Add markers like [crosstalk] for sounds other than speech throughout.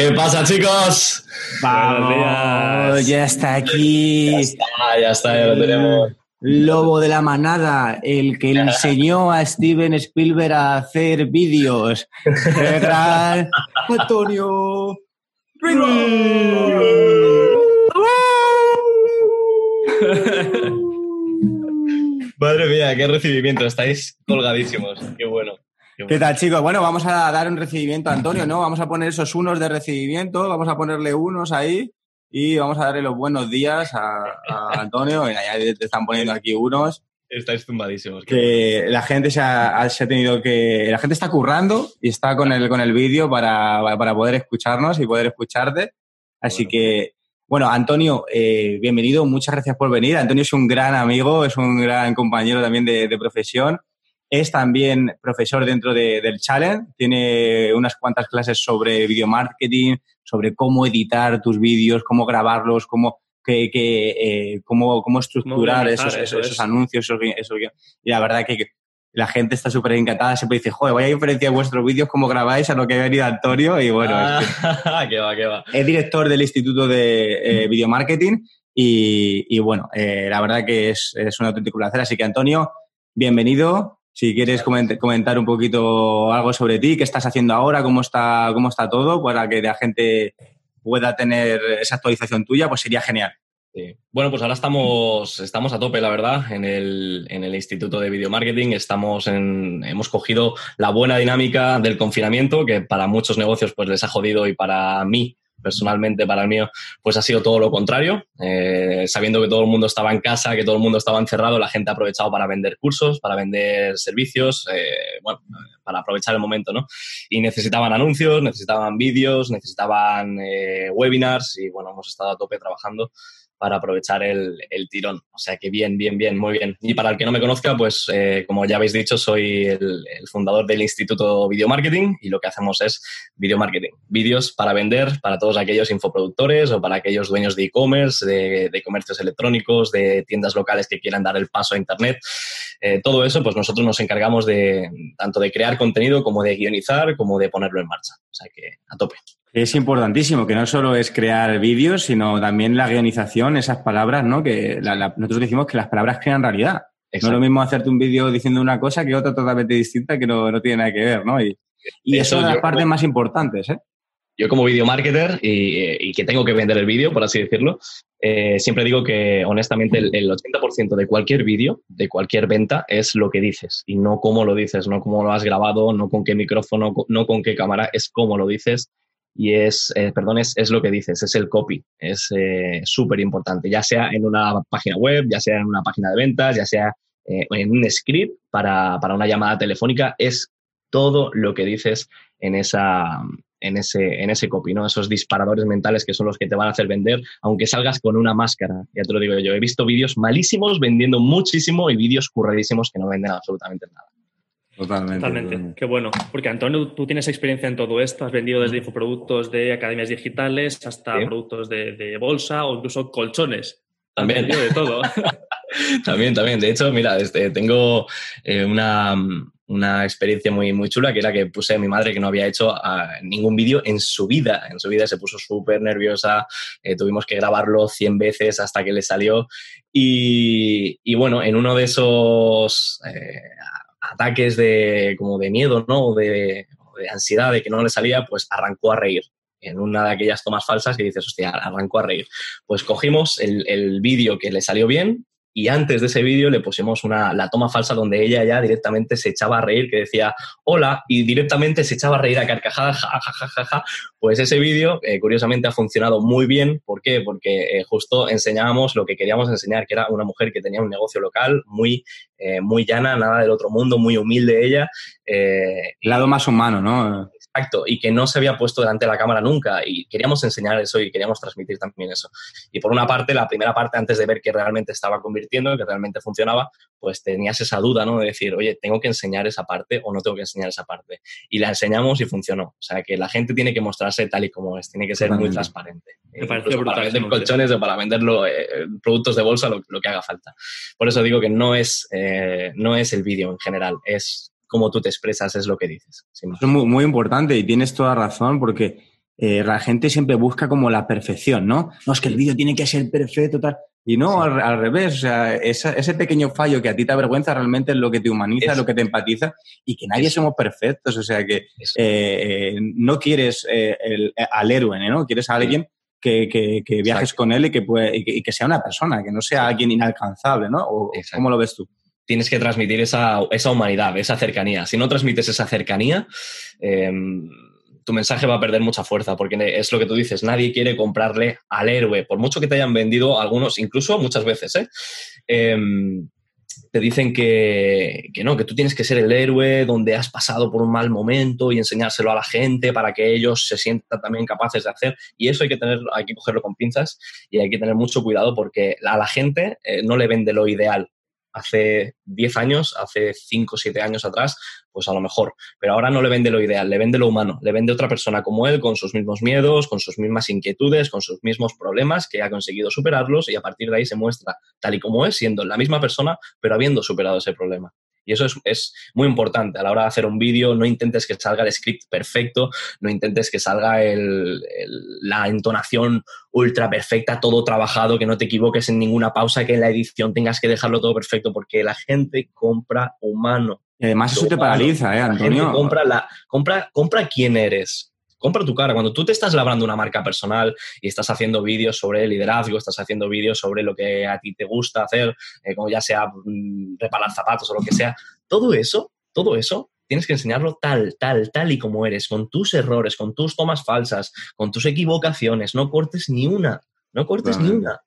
¿Qué pasa, chicos? Vamos, ya está aquí. Ya está, ya está, ya lo tenemos. Lobo de la manada, el que enseñó a Steven Spielberg a hacer vídeos. ¡Qué gran [laughs] Antonio! Madre mía, qué recibimiento, estáis colgadísimos. Qué bueno. Qué ¿Qué tal, chicos? Bueno, vamos a dar un recibimiento a Antonio, ¿no? Vamos a poner esos unos de recibimiento, vamos a ponerle unos ahí y vamos a darle los buenos días a, a Antonio. [laughs] Ya te están poniendo aquí unos. Estáis bueno. que la gente se ha, se ha tenido que. La gente está currando y está con el, con el vídeo para, para poder escucharnos y poder escucharte. Así Bueno. que, bueno, Antonio, eh, bienvenido, muchas gracias por venir. Antonio es un gran amigo, es un gran compañero también de, de profesión. Es también profesor dentro de- del Challenge, tiene unas cuantas clases sobre video marketing, sobre cómo editar tus vídeos, cómo grabarlos, cómo, que, que, eh, cómo, cómo estructurar esos, eso esos, esos es. anuncios. Esos, esos y la verdad que que la gente está súper encantada, siempre dice, joder, vaya diferencia de vuestros vídeos, cómo grabáis a lo que ha venido Antonio. Y bueno, es que- Ah, [laughs] va, qué va. es director del Instituto de eh, Video Marketing y, y bueno, eh, la verdad que es, es un auténtico placer. Así que, Antonio, bienvenido. Si quieres coment- comentar un poquito algo sobre ti, qué estás haciendo ahora, cómo está, cómo está todo, para que la gente pueda tener esa actualización tuya, pues sería genial. Sí. Bueno, pues ahora estamos, estamos a tope, la verdad, en el, en el Instituto de Video Marketing. Estamos en, hemos cogido la buena dinámica del confinamiento, que para muchos negocios pues les ha jodido y para mí, personalmente, para el mío, pues ha sido todo lo contrario. Eh, sabiendo que todo el mundo estaba en casa, que todo el mundo estaba encerrado, la gente ha aprovechado para vender cursos, para vender servicios, eh, bueno, para aprovechar el momento, ¿no? Y necesitaban anuncios, necesitaban vídeos, necesitaban eh, webinars y bueno, hemos estado a tope trabajando para aprovechar el, el tirón. O sea que bien, bien, bien, muy bien. Y para el que no me conozca, pues eh, como ya habéis dicho, soy el, fundador del Instituto Video Marketing y lo que hacemos es video marketing. Vídeos para vender para todos aquellos infoproductores o para aquellos dueños de e-commerce, de, de comercios electrónicos, de tiendas locales que quieran dar el paso a Internet. Eh, todo eso, pues nosotros nos encargamos de tanto de crear contenido como de guionizar, como de ponerlo en marcha. O sea que a tope. Es importantísimo que no solo es crear vídeos, sino también la guionización, esas palabras, ¿no? Que la- la- nosotros decimos que las palabras crean realidad. No es Exacto. lo mismo hacerte un vídeo diciendo una cosa que otra totalmente distinta que no, no tiene nada que ver, ¿no? Y, y Eso eso es una de las partes más importantes, ¿eh? yo como video marketer y, y que tengo que vender el vídeo, por así decirlo, eh, siempre digo que honestamente el, el 80% de cualquier vídeo, de cualquier venta, es lo que dices y no cómo lo dices, no cómo lo has grabado, no con qué micrófono, no con qué cámara, es cómo lo dices y es, eh, perdón, es, es lo que dices, es el copy, es eh, súper importante, ya sea en una página web, ya sea en una página de ventas, ya sea eh, en un script para, para una llamada telefónica, es todo lo que dices en esa, en ese, en ese copy, ¿no? Esos disparadores mentales que son los que te van a hacer vender, aunque salgas con una máscara. Ya te lo digo yo. He visto vídeos malísimos vendiendo muchísimo y vídeos curradísimos que no venden absolutamente nada. Totalmente. Totalmente, qué bueno. Porque Antonio, tú tienes experiencia en todo esto, has vendido desde infoproductos de academias digitales hasta Sí. productos de, de bolsa o incluso colchones. También. de todo. [laughs] [laughs] También, también. De hecho, mira, este, tengo eh, una, una experiencia muy, muy chula que era que puse a mi madre que no había hecho ah, ningún vídeo en su vida. En su vida se puso súper nerviosa, eh, tuvimos que grabarlo 100 veces hasta que le salió. Y, y bueno, en uno de esos eh, ataques de, como de miedo, ¿no? O de, de ansiedad de que no le salía, pues arrancó a reír. En una de aquellas tomas falsas que dices, hostia, arrancó a reír. Pues cogimos el, el vídeo que le salió bien, y antes de ese vídeo le pusimos una, la toma falsa donde ella ya directamente se echaba a reír, que decía hola, y directamente se echaba a reír a carcajadas, ja, ja, ja, ja. Pues ese vídeo, eh, curiosamente, ha funcionado muy bien. ¿Por qué? Porque eh, justo enseñábamos lo que queríamos enseñar, que era una mujer que tenía un negocio local muy, eh, muy llana, nada del otro mundo, muy humilde ella. El lado más humano, ¿no? Exacto, y que no se había puesto delante de la cámara nunca y queríamos enseñar eso y queríamos transmitir también eso. Y por una parte, la primera parte, antes de ver que realmente estaba convirtiendo, que realmente funcionaba, pues tenías esa duda, ¿no? De decir, oye, ¿tengo que enseñar esa parte o no tengo que enseñar esa parte? Y la enseñamos y funcionó. O sea, que la gente tiene que mostrarse tal y como es, tiene que ser muy transparente. Me parece brutal para vender colchones o para venderlo, eh, productos de bolsa, lo, lo que haga falta. Por eso digo que no es, eh, no es el vídeo en general, es cómo tú te expresas, es lo que dices. es muy, muy importante y tienes toda razón porque eh, la gente siempre busca como la perfección, ¿no? No, es que el vídeo tiene que ser perfecto, tal. Y no, al, revés, o sea, ese pequeño fallo que a ti te avergüenza realmente es lo que te humaniza, es, lo que te empatiza y que nadie somos perfectos, o sea, que eh, eh, no quieres al héroe, ¿no? Quieres a alguien que, que, viajes con él y que, puede, y que, sea una persona, que no sea alguien inalcanzable, ¿no? O, ¿Cómo lo ves tú? Tienes que transmitir esa, esa, humanidad, esa cercanía. Si no transmites esa cercanía, eh, tu mensaje va a perder mucha fuerza, porque es lo que tú dices, nadie quiere comprarle al héroe, por mucho que te hayan vendido algunos, incluso muchas veces, ¿eh? Em, te dicen que, no, que tú tienes que ser el héroe donde has pasado por un mal momento y enseñárselo a la gente para que ellos se sientan también capaces de hacer. Y eso hay que tener, hay que cogerlo con pinzas y hay que tener mucho cuidado porque a la gente eh, no le vende lo ideal hace 10 años, hace 5 o 7 años atrás, pues a lo mejor. Pero ahora no le vende lo ideal, le vende lo humano, le vende otra persona como él, con sus mismos miedos, con sus mismas inquietudes, con sus mismos problemas, que ha conseguido superarlos y a partir de ahí se muestra tal y como es, siendo la misma persona, pero habiendo superado ese problema. Y eso es, muy importante. A la hora de hacer un vídeo, no intentes que salga el script perfecto, no intentes que salga la entonación ultra perfecta, todo trabajado, que no te equivoques en ninguna pausa, que en la edición tengas que dejarlo todo perfecto, porque la gente compra humano. Y además eso te paraliza, ¿eh, Antonio? compra, la, compra, compra quién eres compra tu cara. Cuando tú te estás labrando una marca personal y estás haciendo vídeos sobre liderazgo, estás haciendo vídeos sobre lo que a ti te gusta hacer, eh, como ya sea mm, reparar zapatos o lo que sea, todo eso, todo eso tienes que enseñarlo tal, tal, tal y como eres, con tus errores, con tus tomas falsas, con tus equivocaciones. No cortes ni una, no cortes ni una.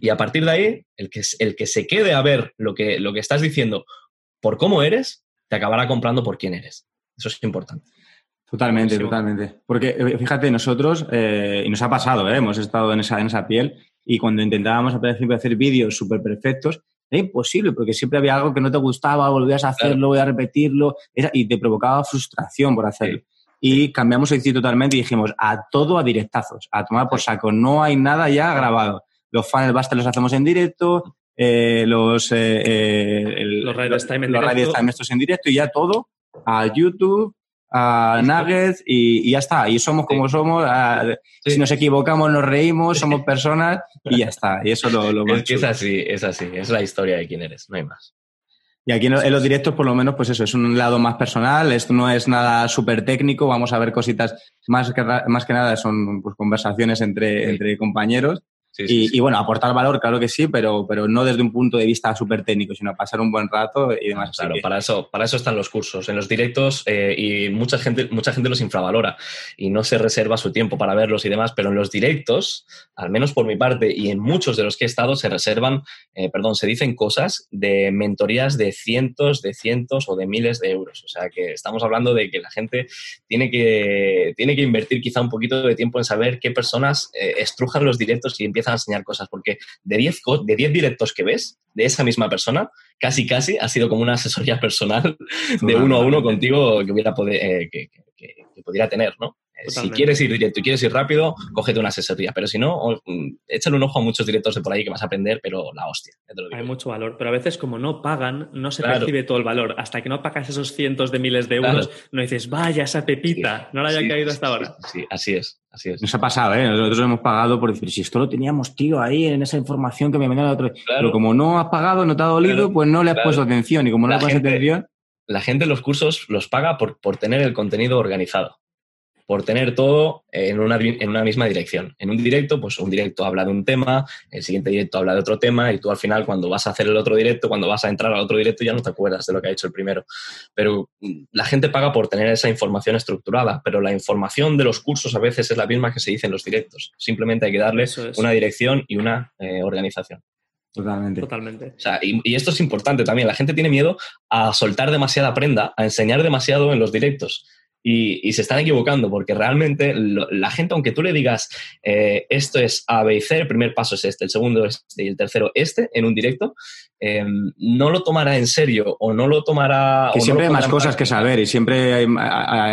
Y a partir de ahí, el que, el que se quede a ver lo que, lo que estás diciendo por cómo eres, te acabará comprando por quién eres. Eso es importante. Totalmente, totalmente. Porque eh, fíjate, nosotros, eh, y nos ha pasado, ¿eh? hemos estado en esa, en esa piel, y cuando intentábamos al principio hacer vídeos súper perfectos, era imposible, porque siempre había algo que no te gustaba, volvías a hacerlo, voy a repetirlo, y te provocaba frustración por hacerlo. Y cambiamos el sitio totalmente y dijimos, a todo a directazos, a tomar por saco, no hay nada ya grabado. Los funnel basta los hacemos en directo, los, los radio time en estos en directo y ya todo a YouTube, a Nuggets y, ya está. Y somos como somos. Si nos equivocamos, nos reímos, somos personas y ya está. Y eso lo, lo es, que es así, es así. Es la historia de quién eres, no hay más. Y aquí en, los directos, por lo menos, pues eso, es un lado más personal, esto no es nada súper técnico, vamos a ver cositas más que, más que nada, son pues, conversaciones entre, entre compañeros y, bueno, aportar valor, claro que sí, pero, pero no desde un punto de vista súper técnico, sino pasar un buen rato y demás. Claro, para, eso, para eso están los cursos. En los directos, eh, y mucha gente, mucha gente los infravalora y no se reserva su tiempo para verlos y demás, pero en los directos, al menos por mi parte y en muchos de los que he estado, se reservan, eh, perdón, se dicen cosas de mentorías de cientos, de cientos o de miles de euros. O sea que estamos hablando de que la gente tiene que, tiene que invertir quizá un poquito de tiempo en saber qué personas eh, estrujan los directos y empiezan a enseñar cosas, porque de 10 de diez directos que ves de esa misma persona, casi casi ha sido como una asesoría personal [laughs] de uno a uno contigo que hubiera poder, eh, que, que, pudiera tener, ¿no? Si quieres ir directo y quieres ir rápido, cógete una asesoría. Pero si no, mm, échale un ojo a muchos directos de por ahí que vas a aprender, pero la hostia. Hay mucho valor. Pero a veces, como no pagan, no se percibe todo el valor. Hasta que no pagas esos cientos de miles de euros, no dices, vaya, esa pepita, no la haya caído hasta ahora. Sí, así es. Así es. Nos ha pasado, ¿eh? Nosotros hemos pagado por decir, si esto lo teníamos, tío, ahí en esa información que me de otro. Pero como no has pagado, no te ha dolido, pues no le has puesto atención. Y como no le has puesto atención. La gente los cursos los paga por, por tener el contenido organizado por tener todo en una, en una misma dirección. En un directo, pues un directo habla de un tema, el siguiente directo habla de otro tema y tú al final cuando vas a hacer el otro directo, cuando vas a entrar al otro directo ya no te acuerdas de lo que ha hecho el primero. Pero mm, la gente paga por tener esa información estructurada, pero la información de los cursos a veces es la misma que se dice en los directos. Simplemente hay que darle una dirección y una eh, organización. Totalmente. Totalmente. y, y, esto es importante también. La gente tiene miedo a soltar demasiada prenda, a enseñar demasiado en los directos. Y, se están equivocando porque realmente la gente, aunque tú le digas eh, esto es A, B y C, el primer paso es este, el segundo es este y el tercero este en un directo, eh, no lo tomará en serio o no lo tomará... Que siempre hay más cosas que saber y siempre,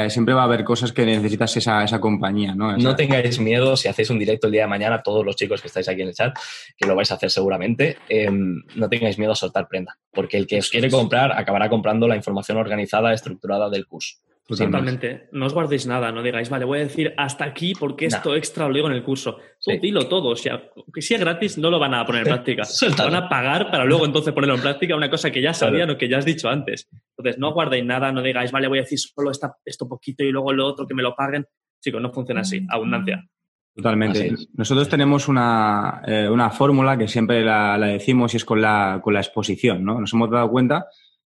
siempre va a haber cosas que necesitas esa, esa compañía. ¿no? no tengáis miedo si hacéis un directo el día de mañana, todos los chicos que estáis aquí en el chat, que lo vais a hacer seguramente, eh, no tengáis miedo a soltar prenda, porque el que os quiere comprar acabará comprando la información organizada, estructurada del curso. Totalmente. No os guardéis nada, no digáis, vale, voy a decir hasta aquí porque esto extra lo digo en el curso. dilo todo. O sea, que sea gratis, no lo van a poner en práctica. [laughs] van a pagar para luego entonces ponerlo en práctica, una cosa que ya sabían o que ya has dicho antes. Entonces, no guardéis nada, no digáis, vale, voy a decir solo esto poquito y luego lo otro que me lo paguen. Chicos, no funciona así. Abundancia. Totalmente. Nosotros tenemos una, eh, una fórmula que siempre la, la, decimos y es con la, con la exposición, ¿no? Nos hemos dado cuenta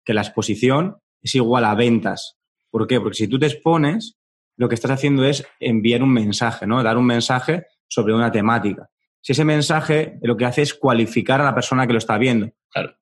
que la exposición es igual a ventas. ¿Por qué? Porque si tú te expones, lo que estás haciendo es enviar un mensaje, ¿no? Dar un mensaje sobre una temática. Si ese mensaje lo que hace es cualificar a la persona que lo está viendo.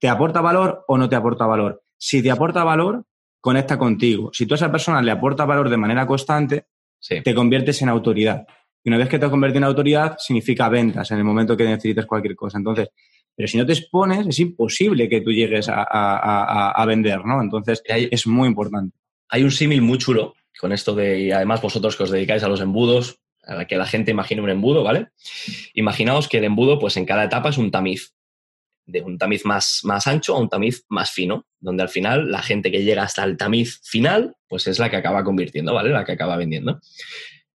¿Te aporta valor o no te aporta valor? Si te aporta valor, conecta contigo. Si tú a esa persona le aporta valor de manera constante, te conviertes en autoridad. Y una vez que te conviertes en autoridad, significa ventas en el momento que necesites cualquier cosa. Entonces, pero si no te expones, es imposible que tú llegues a, vender, ¿no? Entonces, es muy importante. Hay un símil muy chulo con esto de, y además vosotros que os dedicáis a los embudos, a que la gente imagine un embudo, ¿vale? Imaginaos que el embudo, pues en cada etapa es un tamiz, de un tamiz más, más ancho a un tamiz más fino, donde al final la gente que llega hasta el tamiz final, pues es la que acaba convirtiendo, ¿vale? La que acaba vendiendo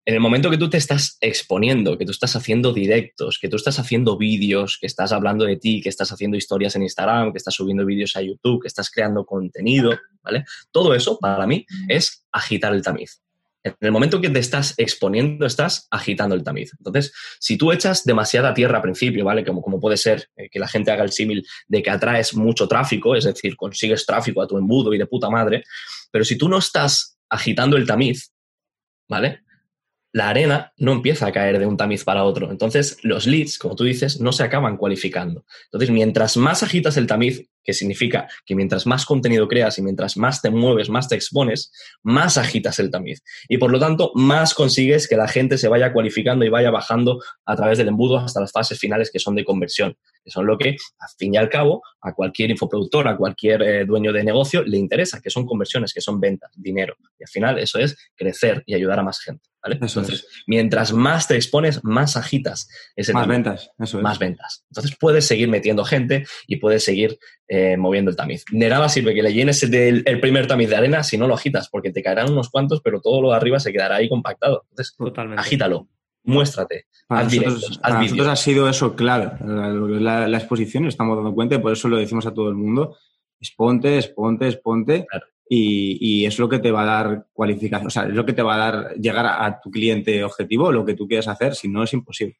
en el momento que tú te estás exponiendo, que tú estás haciendo directos, que tú estás haciendo vídeos, que estás hablando de ti, que estás haciendo historias en Instagram, que estás subiendo vídeos a YouTube, que estás creando contenido, ¿vale? Todo eso para mí es agitar el tamiz. En el momento que te estás exponiendo, estás agitando el tamiz. Entonces, si tú echas demasiada tierra al principio, ¿vale? Como, como puede ser eh, que la gente haga el símil de que atraes mucho tráfico, es decir, consigues tráfico a tu embudo y de puta madre, pero si tú no estás agitando el tamiz, ¿vale? La arena no empieza a caer de un tamiz para otro. Entonces, los leads, como tú dices, no se acaban cualificando. Entonces, mientras más agitas el tamiz, que significa que mientras más contenido creas y mientras más te mueves, más te expones, más agitas el tamiz. Y por lo tanto, más consigues que la gente se vaya cualificando y vaya bajando a través del embudo hasta las fases finales que son de conversión, que son lo que, al fin y al cabo, a cualquier infoproductor, a cualquier eh, dueño de negocio le interesa, que son conversiones, que son ventas, dinero. Y al final eso es crecer y ayudar a más gente. Entonces, mientras más te expones, más agitas ese Más ventas, eso es. Más ventas. Entonces puedes seguir metiendo gente y puedes seguir eh, moviendo el tamiz. De nada sirve que le llenes el, el, primer tamiz de arena si no lo agitas, porque te caerán unos cuantos, pero todo lo de arriba se quedará ahí compactado. Entonces, agítalo, muéstrate. Para, nosotros, ha sido eso clave. La, la, exposición, estamos dando cuenta y por eso lo decimos a todo el mundo. Exponte, exponte, exponte. Claro y, es lo que te va a dar cualificación, o sea, es lo que te va a dar llegar a, tu cliente objetivo, lo que tú quieras hacer, si no es imposible.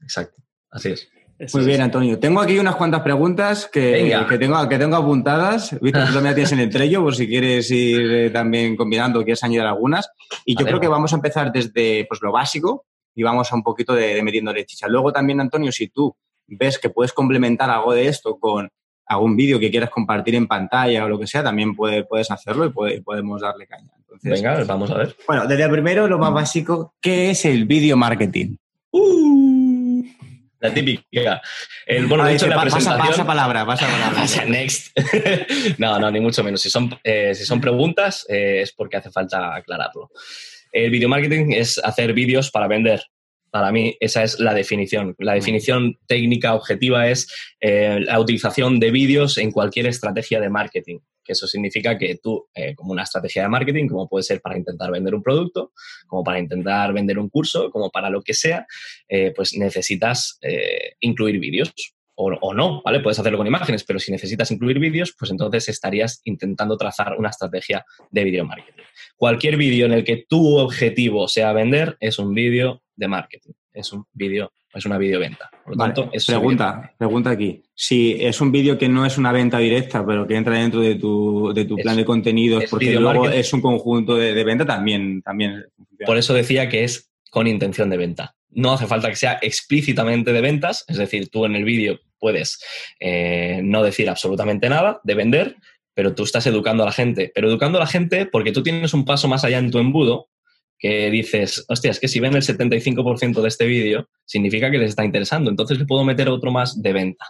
Exacto, así es. Muy bien, Antonio. Tengo aquí unas cuantas preguntas que, que, tengo, que tengo apuntadas. Víctor, tú también tienes en el trello, por si quieres ir eh, también combinando, quieres añadir algunas. Y yo creo que vamos a empezar desde pues, lo básico y vamos a un poquito de, de metiéndole chicha. Luego también, Antonio, si tú ves que puedes complementar algo de esto con algún vídeo que quieras compartir en pantalla o lo que sea, también puedes hacerlo y, podemos darle caña. Venga, vamos a ver. Bueno, desde primero, lo más básico, ¿qué es el video marketing? Uh, la típica. El, bueno, de hecho, la presentación... Pasa, palabra, pasa [laughs] palabra. next. [laughs] no, no, ni mucho menos. Si son, eh, si son preguntas, eh, es porque hace falta aclararlo. El video marketing es hacer vídeos para vender. Para mí esa es la definición. La definición técnica objetiva es eh, la utilización de vídeos en cualquier estrategia de marketing. Que eso significa que tú, eh, como una estrategia de marketing, como puede ser para intentar vender un producto, como para intentar vender un curso, como para lo que sea, eh, pues necesitas incluir vídeos. O, o, no, ¿vale? Puedes hacerlo con imágenes, pero si necesitas incluir vídeos, pues entonces estarías intentando trazar una estrategia de video marketing. Cualquier vídeo en el que tu objetivo sea vender es un vídeo de marketing. Es un vídeo, es una videoventa. Por lo tanto, es pregunta, pregunta aquí. Si es un vídeo que no es una venta directa, pero que entra dentro de tu, de tu plan de contenidos, porque luego es un conjunto de, venta, también, también. Por eso decía que es con intención de venta. No hace falta que sea explícitamente de ventas, es decir, tú en el vídeo puedes eh, no decir absolutamente nada de vender, pero tú estás educando a la gente. Pero educando a la gente porque tú tienes un paso más allá en tu embudo que dices, hostia, es que si ven el 75% de este vídeo, significa que les está interesando, entonces le puedo meter otro más de venta.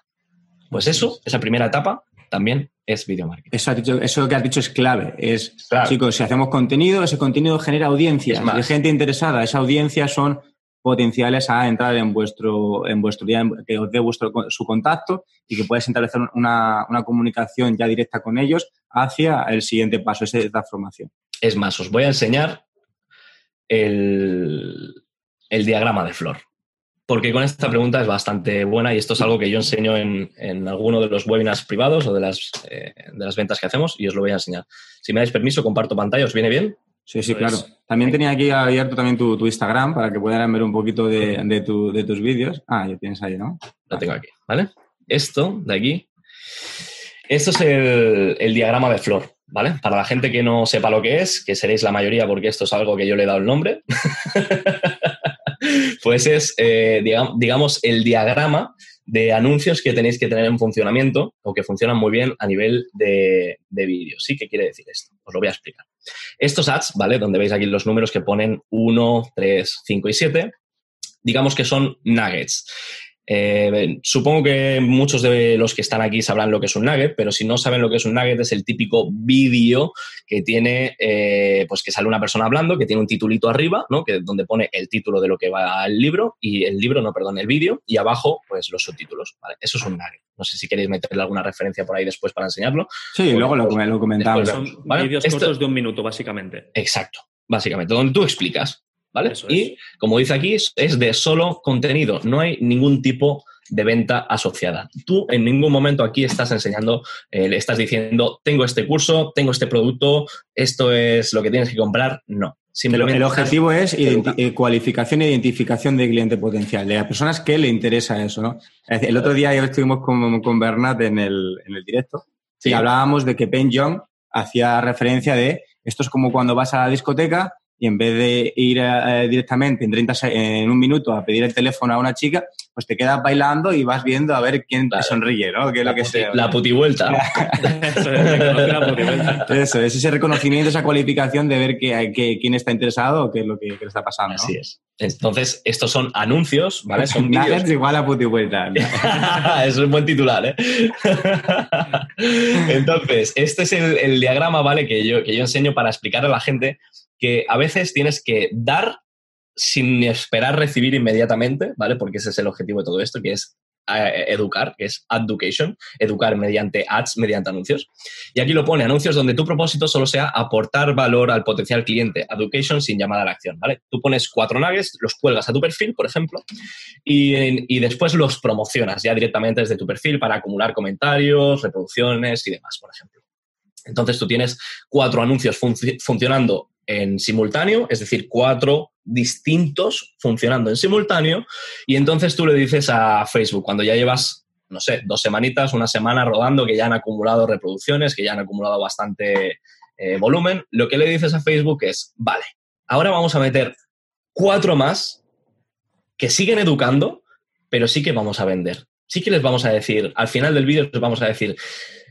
Pues eso, esa primera etapa, también es video marketing. Eso, eso que has dicho es clave. Es, chicos, si hacemos contenido, ese contenido genera audiencia, hay gente interesada. Esa audiencia son potenciales a entrar en vuestro, en vuestro día, que os dé vuestro, su contacto y que puedas establecer una, una comunicación ya directa con ellos hacia el siguiente paso, esa transformación. Es más, os voy a enseñar el, diagrama de flor. Porque con esta pregunta es bastante buena y esto es algo que yo enseño en, alguno de los webinars privados o de las, eh, de las ventas que hacemos y os lo voy a enseñar. Si me dais permiso, comparto pantalla, ¿os viene bien? Sí, sí, claro. También tenía aquí abierto también tu, Instagram para que puedan ver un poquito de, de tus vídeos. Ah, ya tienes ahí, ¿no? Lo tengo aquí, ¿vale? Esto de aquí, esto es el, el diagrama de flor. ¿Vale? Para la gente que no sepa lo que es, que seréis la mayoría porque esto es algo que yo le he dado el nombre, [laughs] pues es, eh, digamos, el diagrama de anuncios que tenéis que tener en funcionamiento o que funcionan muy bien a nivel de, de vídeo. ¿Sí? ¿Qué quiere decir esto? Os lo voy a explicar. Estos ads, ¿vale? Donde veis aquí los números que ponen 1, 3, 5 y 7, digamos que son nuggets. Eh, supongo que muchos de los que están aquí sabrán lo que es un nugget, pero si no saben lo que es un nugget, es el típico vídeo que tiene, eh, pues que sale una persona hablando, que tiene un titulito arriba, ¿no? Que, donde pone el título de lo que va al libro, y el libro, no, perdón, el vídeo, y abajo, pues los subtítulos. Eso es un nugget. No sé si queréis meterle alguna referencia por ahí después para enseñarlo. Sí, luego lo, lo comentamos. Son vídeos cortos de un minuto, básicamente. Exacto, básicamente, donde tú explicas ¿vale? y como dice aquí, es de solo contenido, no hay ningún tipo de venta asociada. Tú en ningún momento aquí estás enseñando, eh, le estás diciendo, tengo este curso, tengo este producto, esto es lo que tienes que comprar. No. Simplemente el objetivo es eh, cualificación e identificación de cliente potencial, de las personas que le interesa eso. ¿no? El otro día ya estuvimos con, con Bernat en el, en el directo y hablábamos de que Pen Young hacía referencia de esto es como cuando vas a la discoteca y en vez de ir eh, directamente en, 30, en un minuto a pedir el teléfono a una chica, pues te quedas bailando y vas viendo a ver quién te sonríe, ¿no? Que es la, lo que sea. [laughs] la putivuelta. Eso, es ese reconocimiento, esa cualificación de ver que, quién está interesado o qué es lo que, le está pasando. Así es. Entonces, estos son anuncios, ¿vale? Son [laughs] vídeos. igual a putivuelta. [laughs] es un buen titular, ¿eh? Entonces, este es el, el, diagrama, ¿vale? Que yo, que yo enseño para explicar a la gente que a veces tienes que dar sin esperar recibir inmediatamente, ¿vale? Porque ese es el objetivo de todo esto, que es eh, educar, que es education, educar mediante ads, mediante anuncios. Y aquí lo pone, anuncios donde tu propósito solo sea aportar valor al potencial cliente, education sin llamada a la acción, ¿vale? Tú pones cuatro nuggets, los cuelgas a tu perfil, por ejemplo, y, y después los promocionas ya directamente desde tu perfil para acumular comentarios, reproducciones y demás, por ejemplo. Entonces tú tienes cuatro anuncios funcionando en simultáneo, es decir, cuatro distintos funcionando en simultáneo, y entonces tú le dices a Facebook, cuando ya llevas, no sé, dos semanitas, una semana rodando, que ya han acumulado reproducciones, que ya han acumulado bastante eh, volumen, lo que le dices a Facebook es, vale, ahora vamos a meter cuatro más que siguen educando, pero sí que vamos a vender. Sí que les vamos a decir, al final del vídeo les vamos a decir,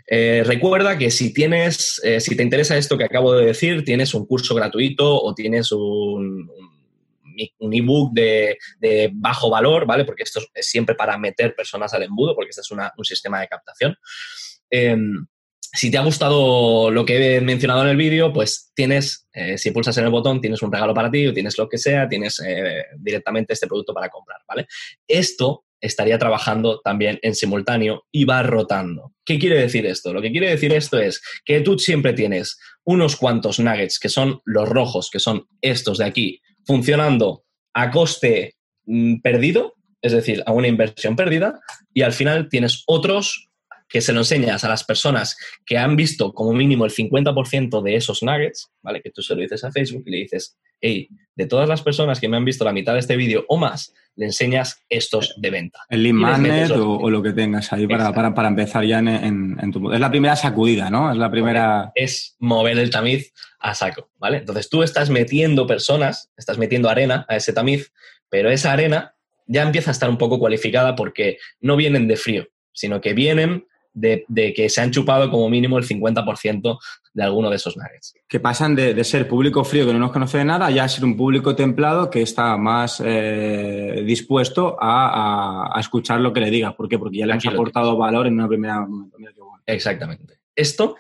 eh, recuerda que si tienes, eh, si te interesa esto que acabo de decir, tienes un curso gratuito o tienes un, ebook de, de, bajo valor, ¿vale? Porque esto es siempre para meter personas al embudo, porque este es un sistema de captación. Em, si te ha gustado lo que he mencionado en el vídeo, pues tienes, eh, si pulsas en el botón, tienes un regalo para ti o tienes lo que sea, tienes directamente este producto para comprar, ¿vale? Esto estaría trabajando también en simultáneo y va rotando. ¿Qué quiere decir esto? Lo que quiere decir esto es que tú siempre tienes unos cuantos nuggets, que son los rojos, que son estos de aquí, funcionando a coste mm, perdido, es decir, a una inversión perdida, y al final tienes otros que se lo enseñas a las personas que han visto como mínimo el 50% de esos nuggets, ¿vale? Que tú se lo dices a Facebook y le dices, hey, de todas las personas que me han visto la mitad de este vídeo o más, le enseñas estos de venta. El lead magnet o, lo que tengas ahí para, para, empezar ya en, tu... Es la primera sacudida, ¿no? Es la primera... Es mover el tamiz a saco, ¿vale? Entonces tú estás metiendo personas, estás metiendo arena a ese tamiz, pero esa arena ya empieza a estar un poco cualificada porque no vienen de frío, sino que vienen de, que se han chupado como mínimo el 50% de alguno de esos nuggets. Que pasan de, ser público frío que no nos conoce de nada ya a ser un público templado que está más eh, dispuesto a, escuchar lo que le diga. ¿Por qué? Porque ya le han aportado valor en una primera momento. Exactamente. Esto,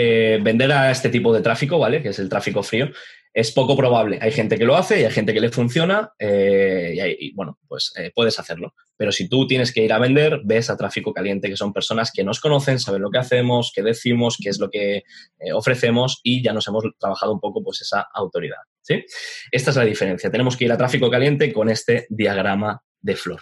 eh, vender a este tipo de tráfico, ¿vale? Que es el tráfico frío, Es poco probable. Hay gente que lo hace y hay gente que le funciona eh, y, bueno, pues eh, puedes hacerlo. Pero si tú tienes que ir a vender, ves a tráfico caliente, que son personas que nos conocen, saben lo que hacemos, qué decimos, qué es lo que ofrecemos y ya nos hemos trabajado un poco pues esa autoridad. ¿sí? Esta es la diferencia. Tenemos que ir a tráfico caliente con este diagrama de flor.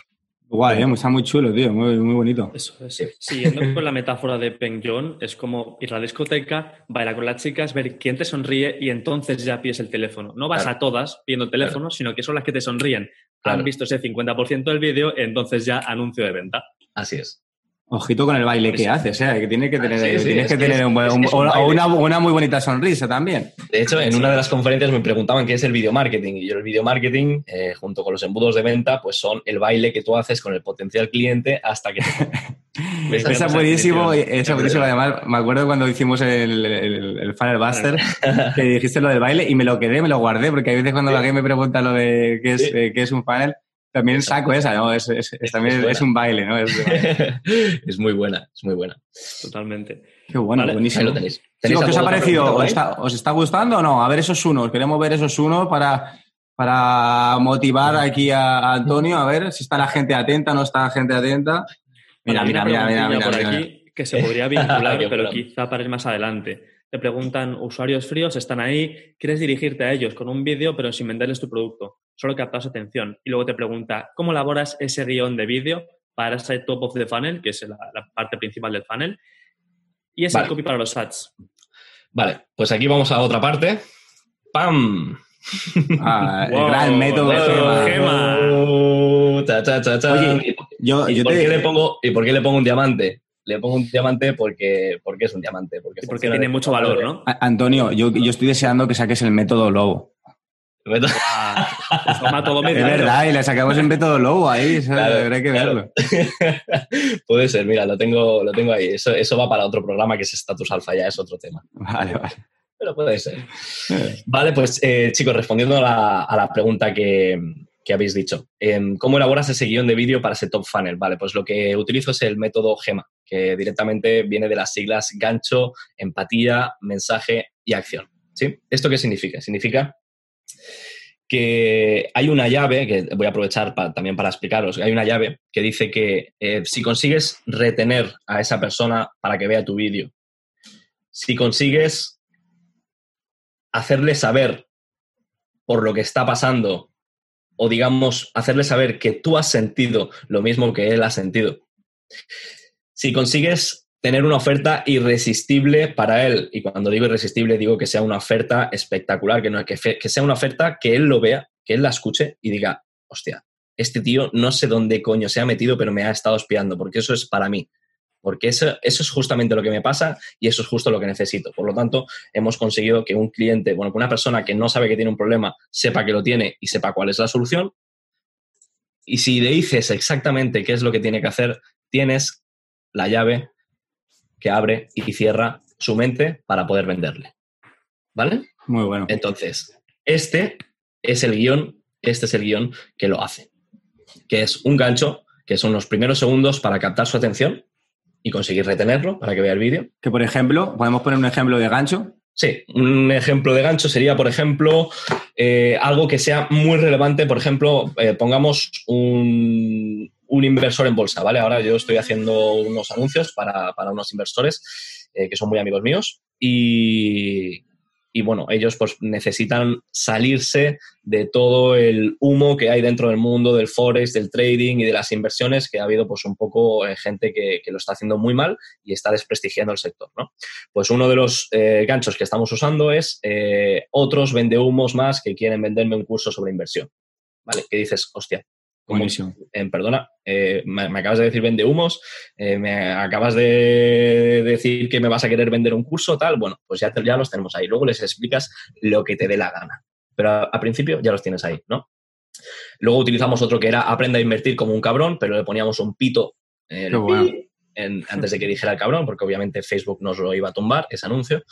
Guay, eh, está muy chulo, tío, muy, muy bonito. Eso es. Siguiendo con la metáfora de Peng Joon, es como ir a la discoteca, bailar con las chicas, ver quién te sonríe y entonces ya pides el teléfono. No vas a todas pidiendo el teléfono, sino que son las que te sonríen. Han visto ese 50% del vídeo, entonces ya anuncio de venta. Así es. Ojito con el baile que haces, ¿eh? que tiene que tener, tienes que tener una, una, muy bonita sonrisa también. De hecho, en una de las conferencias me preguntaban qué es el video marketing y yo el video marketing, eh, junto con los embudos de venta, pues son el baile que tú haces con el potencial cliente hasta que... [laughs] Esa es buenísimo, esa buenísimo. Además, me acuerdo cuando hicimos el, el, Funnel Buster, que dijiste lo del baile y me lo quedé, me lo guardé, porque hay veces cuando alguien me pregunta lo de qué es, eh, qué es un funnel, también saco esa, ¿no? Es, también es, un baile, ¿no? [laughs] Es, muy buena, es muy buena. Totalmente. Qué bueno, buenísimo. Ahí lo tenéis. ¿Qué os ha parecido? ¿Os está, gustando o no? A ver esos unos. Queremos ver esos unos para, para motivar aquí a, Antonio, a ver si está la gente atenta o no está la gente atenta. Mira, mira, mira, mira, mira, por aquí que se podría [laughs] vincular, pero quizá para ir más adelante. Te preguntan, usuarios fríos están ahí, quieres dirigirte a ellos con un vídeo pero sin venderles tu producto solo captas su atención. Y luego te pregunta, ¿cómo elaboras ese guion de vídeo para ese top of the funnel, que es la, parte principal del funnel? Y ese copy para los ads. Vale, pues aquí vamos a otra parte. ¡Pam! Ah, [laughs] el gran método Gema. yo, ¿Y, por qué le pongo, ¿Y por qué le pongo un diamante? Le pongo un diamante porque, porque es un diamante. Porque, porque tiene mucho valor, ¿no? Antonio, yo, yo estoy deseando que saques el método Lobo. todo [laughs] Es verdad, y le sacamos en método lobo ahí, habrá que verlo. [laughs] Puede ser, mira, lo tengo, lo tengo ahí. Eso, eso va para otro programa que es Status Alpha, ya es otro tema. Vale, vale. Pero puede ser. Vale, pues eh, chicos, respondiendo a la, pregunta que, habéis dicho. Em, ¿Cómo elaboras ese guion de vídeo para ese top funnel? Vale, pues lo que utilizo es el método GEMA, que directamente viene de las siglas gancho, empatía, mensaje y acción. ¿Sí? ¿Esto qué significa? Significa que hay una llave, que voy a aprovechar también para explicaros, hay una llave que dice que eh, si consigues retener a esa persona para que vea tu vídeo, si consigues hacerle saber por lo que está pasando, o digamos, hacerle saber que tú has sentido lo mismo que él ha sentido, si consigues tener una oferta irresistible para él. Y cuando digo irresistible, digo que sea una oferta espectacular, que, no, que, sea una oferta que él lo vea, que él la escuche y diga, hostia, este tío no sé dónde coño se ha metido, pero me ha estado espiando, porque eso es para mí. Porque eso, eso es justamente lo que me pasa y eso es justo lo que necesito. Por lo tanto, hemos conseguido que un cliente, bueno, que una persona que no sabe que tiene un problema, sepa que lo tiene y sepa cuál es la solución. Y si le dices exactamente qué es lo que tiene que hacer, tienes la llave que abre y cierra su mente para poder venderle. ¿Vale? Muy bueno. Entonces, este es el guion, este es el guion que lo hace, que es un gancho, que son los primeros segundos para captar su atención y conseguir retenerlo para que vea el vídeo. Que, por ejemplo, podemos poner un ejemplo de gancho. Sí, un ejemplo de gancho sería, por ejemplo, eh, algo que sea muy relevante. Por ejemplo, eh, pongamos un, un inversor en bolsa, ¿vale? Ahora yo estoy haciendo unos anuncios para, unos inversores eh, que son muy amigos míos y, bueno, ellos pues necesitan salirse de todo el humo que hay dentro del mundo del forex, del trading y de las inversiones, que ha habido pues un poco eh, gente que, lo está haciendo muy mal y está desprestigiando el sector, ¿no? Pues uno de los eh, ganchos que estamos usando es otros vendehumos más que quieren venderme un curso sobre inversión, ¿vale? Que dices, hostia, Buenísimo. perdona, eh, me, acabas de decir vende humos, eh, me acabas de decir que me vas a querer vender un curso, tal. Bueno, pues ya, ya los tenemos ahí. Luego les explicas lo que te dé la gana. Pero al principio ya los tienes ahí, ¿no? Luego utilizamos otro que era aprenda a invertir como un cabrón, pero le poníamos un pito. antes de que dijera el cabrón, porque obviamente Facebook nos lo iba a tumbar, ese anuncio.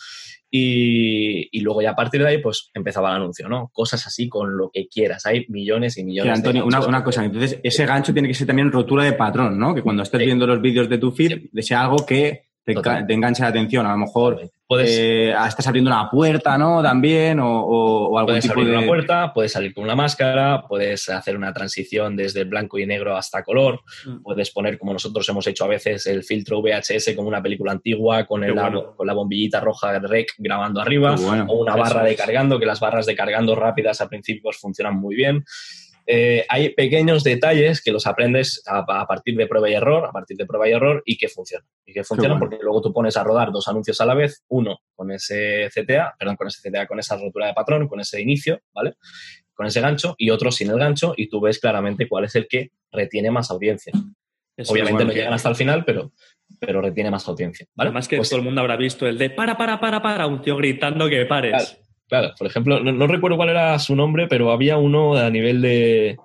Y, luego ya a partir de ahí, pues empezaba el anuncio, ¿no? Cosas así con lo que quieras. Hay millones y millones Antonio, de una, una, cosa, entonces ese gancho tiene que ser también rotura de patrón, ¿no? Que cuando estés viendo los vídeos de tu feed, sea algo que te, engancha la atención. A lo mejor puedes, eh, estás abriendo una puerta, ¿no? También, o, o, algún puedes tipo abrir una puerta, puedes salir con una máscara, puedes hacer una transición desde blanco y negro hasta color, mm. puedes poner, como nosotros hemos hecho a veces, el filtro VHS como una película antigua, con, el, con la bombillita roja rec grabando arriba, o una barra de cargando, que las barras de cargando rápidas al principio funcionan muy bien. Eh, hay pequeños detalles que los aprendes a, partir de prueba y error, a partir de prueba y error, y que funcionan. Y que funcionan porque luego tú pones a rodar dos anuncios a la vez, uno con ese CTA, perdón, con ese CTA, con esa rotura de patrón, con ese inicio, ¿vale? Con ese gancho, y otro sin el gancho, y tú ves claramente cuál es el que retiene más audiencia. Obviamente no llegan hasta el final, pero, pero retiene más audiencia. ¿vale? Además que pues todo el mundo habrá visto el de para, para, para, para, un tío gritando que pares. Claro, por ejemplo, no, recuerdo cuál era su nombre, pero había uno a nivel de.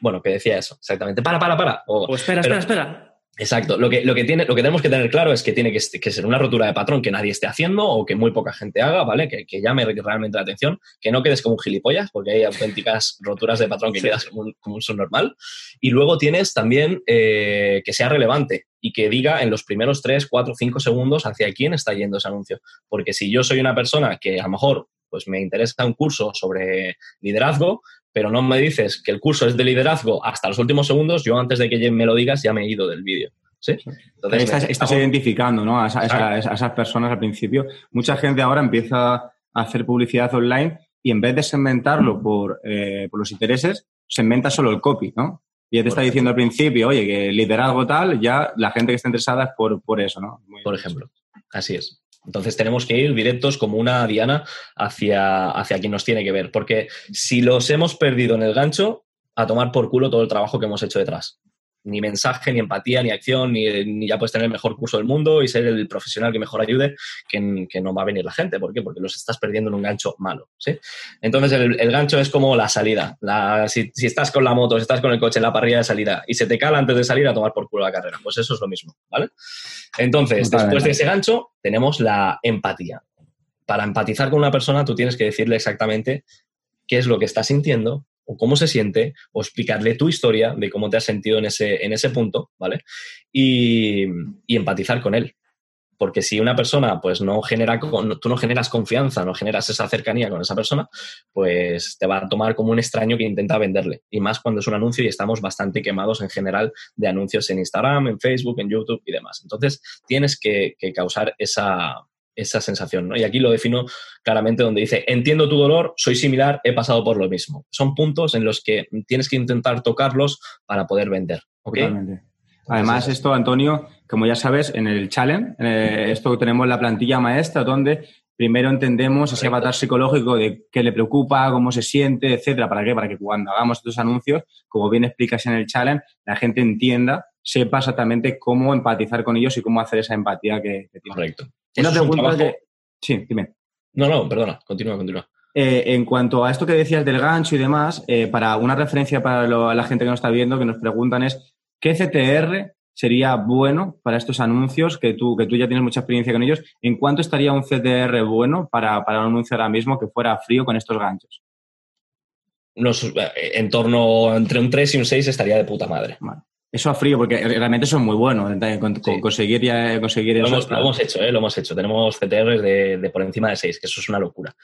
Bueno, que decía eso, exactamente. Para, para, para. O, espera, espera, espera. Exacto. Lo que, lo, que tiene, lo que tenemos que tener claro es que tiene que, ser una rotura de patrón que nadie esté haciendo o que muy poca gente haga, ¿vale? Que, que llame realmente la atención, que no quedes como un gilipollas, porque hay auténticas [laughs] roturas de patrón que quedas como un, como un subnormal. Y luego tienes también eh, que sea relevante y que diga en los primeros 3, 4, 5 segundos hacia quién está yendo ese anuncio. Porque si yo soy una persona que a lo mejor pues me interesa un curso sobre liderazgo, pero no me dices que el curso es de liderazgo hasta los últimos segundos, yo antes de que me lo digas ya me he ido del vídeo. ¿sí? Entonces, estás, identificando ¿no? a, esas personas al principio. Mucha gente ahora empieza a hacer publicidad online y en vez de segmentarlo por, eh, por los intereses, segmenta solo el copy, ¿no? Y ya te está diciendo al principio, oye, que liderazgo tal, ya la gente que está interesada es por, por eso, ¿no? por ejemplo, así es. Entonces tenemos que ir directos como una diana hacia, hacia quien nos tiene que ver, porque si los hemos perdido en el gancho, a tomar por culo todo el trabajo que hemos hecho detrás ni mensaje, ni empatía, ni acción, ni, ya puedes tener el mejor curso del mundo y ser el profesional que mejor ayude, que, que, no va a venir la gente. ¿Por qué? Porque los estás perdiendo en un gancho malo. ¿sí? Entonces, el, gancho es como la salida. La, si, estás con la moto, si estás con el coche en la parrilla de salida y se te cala antes de salir a tomar por culo la carrera, pues eso es lo mismo. ¿vale? Entonces, después de ese gancho, tenemos la empatía. Para empatizar con una persona, tú tienes que decirle exactamente qué es lo que está sintiendo, o cómo se siente, o explicarle tu historia de cómo te has sentido en ese, en ese punto, ¿vale? Y, empatizar con él. Porque si una persona, pues no genera, tú no generas confianza, no generas esa cercanía con esa persona, pues te va a tomar como un extraño que intenta venderle. Y más cuando es un anuncio y estamos bastante quemados en general de anuncios en Instagram, en Facebook, en YouTube y demás. Entonces, tienes que causar esa, esa sensación. ¿no? Y aquí lo defino claramente donde dice, entiendo tu dolor, soy similar, he pasado por lo mismo. Son puntos en los que tienes que intentar tocarlos para poder vender. Además, esto, Antonio, como ya sabes, en el challenge, eh, esto tenemos la plantilla maestra donde primero entendemos ese avatar psicológico de qué le preocupa, cómo se siente, etcétera. ¿Para qué? Para que cuando hagamos estos anuncios, como bien explicas en el challenge, la gente entienda, sepa exactamente cómo empatizar con ellos y cómo hacer esa empatía que, que tiene. Correcto. Una pregunta que... Sí, dime. No, no, perdona, continúa, continúa. Eh, en cuanto a esto que decías del gancho y demás, eh, para una referencia para la gente que nos está viendo, que nos preguntan es, ¿qué CTR sería bueno para estos anuncios que tú, que tú ya tienes mucha experiencia con ellos? ¿En cuánto estaría un CTR bueno para, para un anuncio ahora mismo que fuera frío con estos ganchos? Eh, en torno entre un 3 y un 6 estaría de puta madre. Eso a frío, porque realmente son muy buenos. Conseguir, ya, conseguir lo Hemos, lo hemos hecho, ¿eh? lo hemos hecho. Tenemos CTRs de, por encima de 6, que eso es una locura.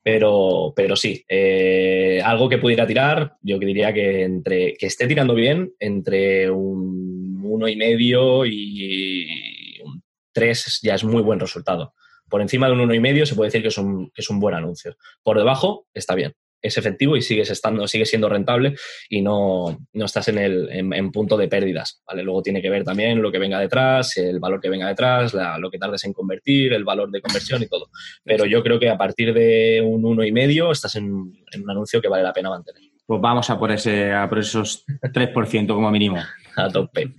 Pero, pero sí, eh, algo que pudiera tirar, yo diría que entre que esté tirando bien, entre un uno y medio y un 3 ya es muy buen resultado. Por encima de un uno y medio se puede decir que es un, que es un buen anuncio. Por debajo está bien es efectivo y sigues estando, sigue siendo rentable y no, no estás en, el, en, punto de pérdidas. ¿vale? Luego tiene que ver también lo que venga detrás, el valor que venga detrás, lo que tardes en convertir, el valor de conversión y todo. Pero yo creo que a partir de un uno y medio estás en, un anuncio que vale la pena mantener. Pues vamos a por, ese, a por esos 3% como mínimo a tope.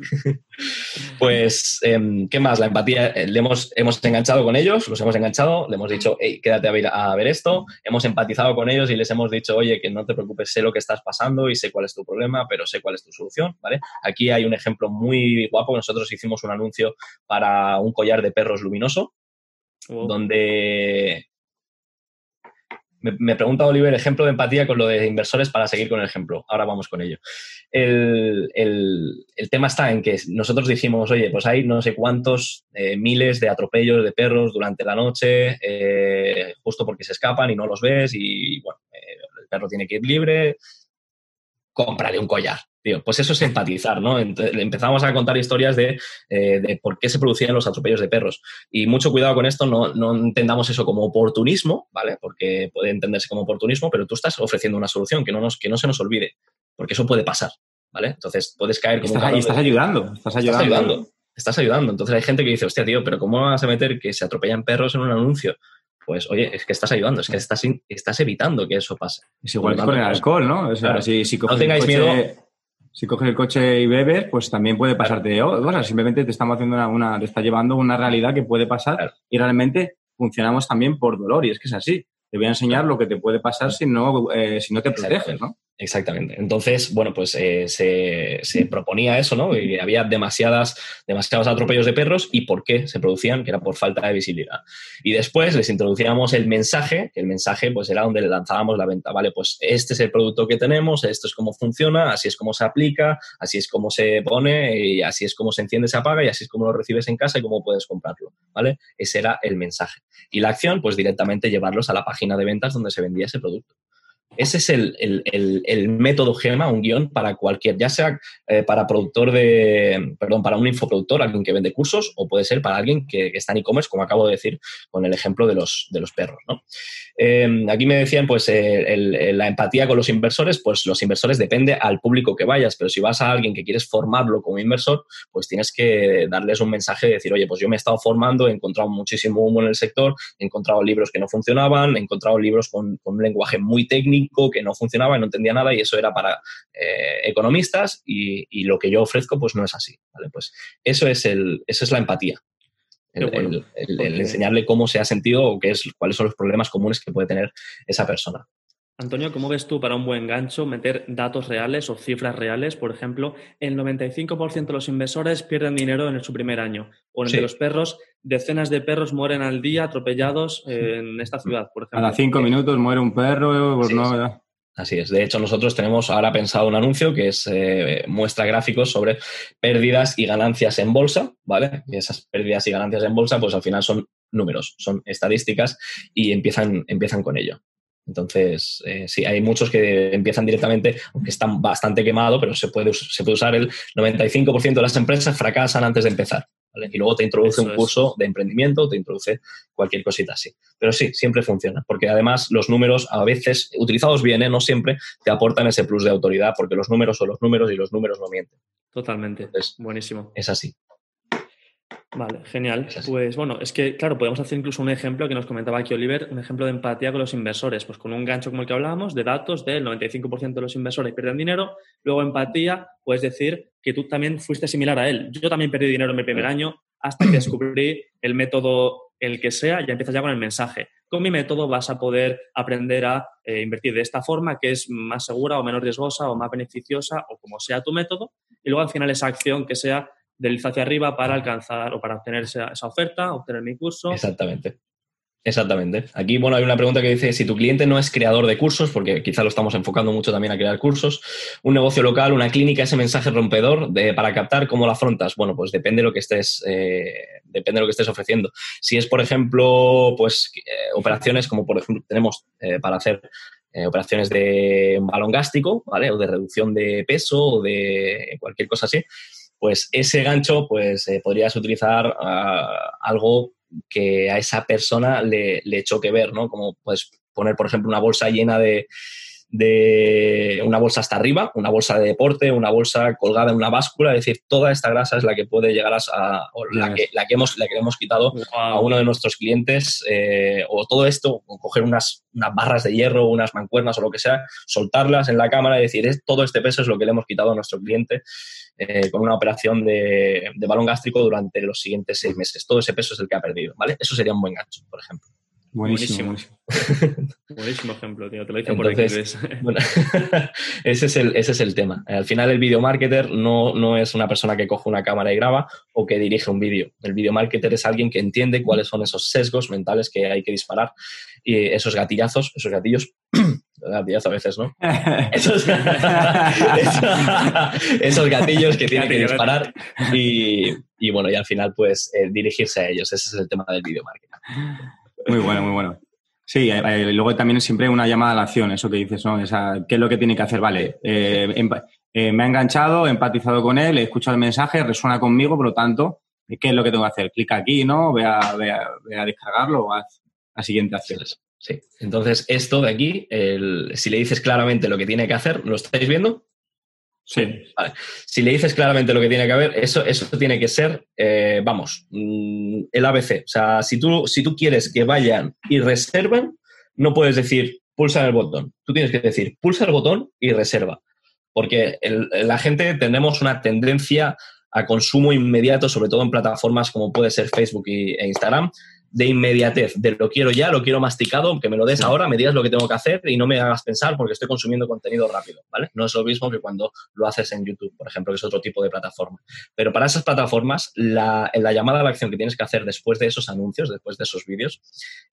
pues, em, ¿qué más? La empatía, eh, le hemos, hemos enganchado con ellos, los hemos enganchado, le hemos dicho, hey, quédate a ver, a ver esto, hemos empatizado con ellos y les hemos dicho, oye, que no te preocupes, sé lo que estás pasando y sé cuál es tu problema, pero sé cuál es tu solución, ¿vale? Aquí hay un ejemplo muy guapo, nosotros hicimos un anuncio para un collar de perros luminoso, donde Me, pregunta Oliver, ejemplo de empatía con lo de inversores para seguir con el ejemplo. Ahora vamos con ello. El, tema está en que nosotros dijimos, oye, pues hay no sé cuántos eh, miles de atropellos de perros durante la noche, eh, justo porque se escapan y no los ves y, bueno, eh, el perro tiene que ir libre, cómprale un collar. Tío, pues eso es empatizar, ¿no? empezamos a contar historias de, de, por qué se producían los atropellos de perros. Y mucho cuidado con esto, no, no, entendamos eso como oportunismo, ¿vale? Porque puede entenderse como oportunismo, pero tú estás ofreciendo una solución, que no, nos, que no se nos olvide, porque eso puede pasar, ¿vale? Entonces puedes caer como... Estás, estás ayudando, estás ayudando. Estás ayudando. Estás ayudando. Entonces hay gente que dice, hostia, tío, pero ¿cómo vas a meter que se atropellan perros en un anuncio? Pues oye, es que estás ayudando, es que estás, estás evitando que eso pase. Es igual que con el alcohol, ¿no? O sea, si, si no tengáis miedo. Si coges el coche y bebes, pues también puede pasarte sea, Simplemente te estamos haciendo una, te está llevando una realidad que puede pasar y realmente funcionamos también por dolor y es que es así. Te voy a enseñar lo que te puede pasar si no, eh, si no te proteges, ¿no? Exactamente. Entonces, bueno, pues eh, se, proponía eso, ¿no? Y había demasiadas, demasiados atropellos de perros y por qué se producían, que era por falta de visibilidad. Y después les introducíamos el mensaje, que el mensaje pues era donde le lanzábamos la venta, ¿vale? Pues este es el producto que tenemos, esto es cómo funciona, así es como se aplica, así es como se pone y así es como se enciende, se apaga y así es como lo recibes en casa y cómo puedes comprarlo, ¿vale? Ese era el mensaje. Y la acción, pues directamente llevarlos a la página de ventas donde se vendía ese producto. Ese es el, método GEMA, un guion para cualquier, ya sea eh, para productor de, perdón, para un infoproductor, alguien que vende cursos, o puede ser para alguien que, está en e-commerce, como acabo de decir con el ejemplo de los, de los perros. ¿no? Em, aquí me decían, pues, eh, la empatía con los inversores, pues los inversores depende al público que vayas, pero si vas a alguien que quieres formarlo como inversor, pues tienes que darles un mensaje de decir, oye, pues yo me he estado formando, he encontrado muchísimo humo en el sector, he encontrado libros que no funcionaban, he encontrado libros con un lenguaje muy técnico, que no funcionaba, no entendía nada y eso era para eh, economistas y, lo que yo ofrezco pues no es así. ¿vale? Pues eso es, el, eso es la empatía. El, enseñarle cómo se ha sentido o qué es, cuáles son los problemas comunes que puede tener esa persona. Antonio, ¿cómo ves tú para un buen gancho meter datos reales o cifras reales? Por ejemplo, el 95% de los inversores pierden dinero en su primer año. O en de los perros, decenas de perros mueren al día atropellados en esta ciudad, por ejemplo. Cada cinco minutos muere un perro. Pues no, Así es. De hecho, nosotros tenemos ahora pensado un anuncio que es eh, muestra gráficos sobre pérdidas y ganancias en bolsa, ¿vale? Y esas pérdidas y ganancias en bolsa, pues al final son números, son estadísticas y empiezan, empiezan con ello. Entonces, eh, sí, hay muchos que empiezan directamente, aunque están bastante quemados, pero se puede, se puede usar el 95% de las empresas fracasan antes de empezar. Y luego te introduce un curso de emprendimiento, te introduce cualquier cosita así. Pero sí, siempre funciona, porque además los números, a veces, utilizados bien, ¿eh? no siempre, te aportan ese plus de autoridad, porque los números son los números y los números no mienten. Totalmente. Buenísimo. Es así. Vale, genial. Pues bueno, es que, claro, podemos hacer incluso un ejemplo que nos comentaba aquí Oliver, un ejemplo de empatía con los inversores, pues con un gancho como el que hablábamos, de datos del 95% de los inversores pierden dinero, luego empatía, puedes decir que tú también fuiste similar a él. Yo también perdí dinero en mi primer año hasta que descubrí el método, el que sea, ya empiezas ya con el mensaje. Con mi método vas a poder aprender a eh, invertir de esta forma, que es más segura o menos riesgosa o más beneficiosa o como sea tu método, y luego al final esa acción que sea del hacia arriba para alcanzar o para obtener esa, oferta, obtener mi curso. Exactamente. Exactamente. Aquí, bueno, hay una pregunta que dice, si tu cliente no es creador de cursos, porque quizá lo estamos enfocando mucho también a crear cursos, un negocio local, una clínica, ese mensaje rompedor de, para captar, ¿cómo lo afrontas? Bueno, pues depende de lo que estés, eh, depende de lo que estés ofreciendo. Si es, por ejemplo, pues eh, operaciones como, por ejemplo, tenemos eh, para hacer operaciones de balón gástrico, ¿vale? O de reducción de peso o de cualquier cosa así, pues ese gancho, pues eh, podrías utilizar ah, algo que a esa persona le, le, choque ver, ¿no? Como puedes poner, por ejemplo, una bolsa llena de, de una bolsa hasta arriba, una bolsa de deporte, una bolsa colgada en una báscula, es decir, toda esta grasa es la que puede llegar a, la, que, la, que, hemos, la que hemos quitado a uno de nuestros clientes, eh, o todo esto, o coger unas, unas barras de hierro, unas mancuernas o lo que sea, soltarlas en la cámara y decir, es, todo este peso es lo que le hemos quitado a nuestro cliente eh, con una operación de, de balón gástrico durante los siguientes seis meses. Todo ese peso es el que ha perdido, ¿vale? Eso sería un buen gancho, por ejemplo. Buenísimo. [laughs] Buenísimo, ejemplo, tío. Te lo hice por bueno, [laughs] ese, es el, ese es el tema. Al final, el video marketer no, no es una persona que coge una cámara y graba o que dirige un vídeo. El video marketer es alguien que entiende cuáles son esos sesgos mentales que hay que disparar y esos gatillazos, esos gatillos. [clears throat] gatillazo a veces, ¿no? [laughs] esos, esos, gatillos que tiene que disparar y, y, bueno, y al final, pues eh, dirigirse a ellos. Ese es el tema del video marketing. Muy bueno, muy bueno. Sí, eh, eh, luego también siempre una llamada a la acción, eso que dices, ¿no? Esa, ¿Qué es lo que tiene que hacer? Vale, eh, me ha enganchado, he empatizado con él, he escuchado el mensaje, resuena conmigo, por lo tanto, ¿qué es lo que tengo que hacer? Clica aquí, ¿no? Ve a, a, descargarlo o haz la siguiente acción. Sí, entonces esto de aquí, si le dices claramente lo que tiene que hacer, ¿lo estáis viendo? Sí. Vale. Si le dices claramente lo que tiene que haber, eso, eso tiene que ser, eh, vamos, mm, el ABC. O sea, si tú, si tú quieres que vayan y reserven, no puedes decir pulsa el botón. Tú tienes que decir pulsa el botón y reserva. Porque la gente tenemos una tendencia a consumo inmediato, sobre todo en plataformas como puede ser Facebook e Instagram, de inmediatez, de lo quiero ya, lo quiero masticado, que me lo des ahora, me digas lo que tengo que hacer y no me hagas pensar porque estoy consumiendo contenido rápido, ¿vale? No es lo mismo que cuando lo haces en YouTube, por ejemplo, que es otro tipo de plataforma. Pero para esas plataformas, la, la llamada a la acción que tienes que hacer después de esos anuncios, después de esos vídeos,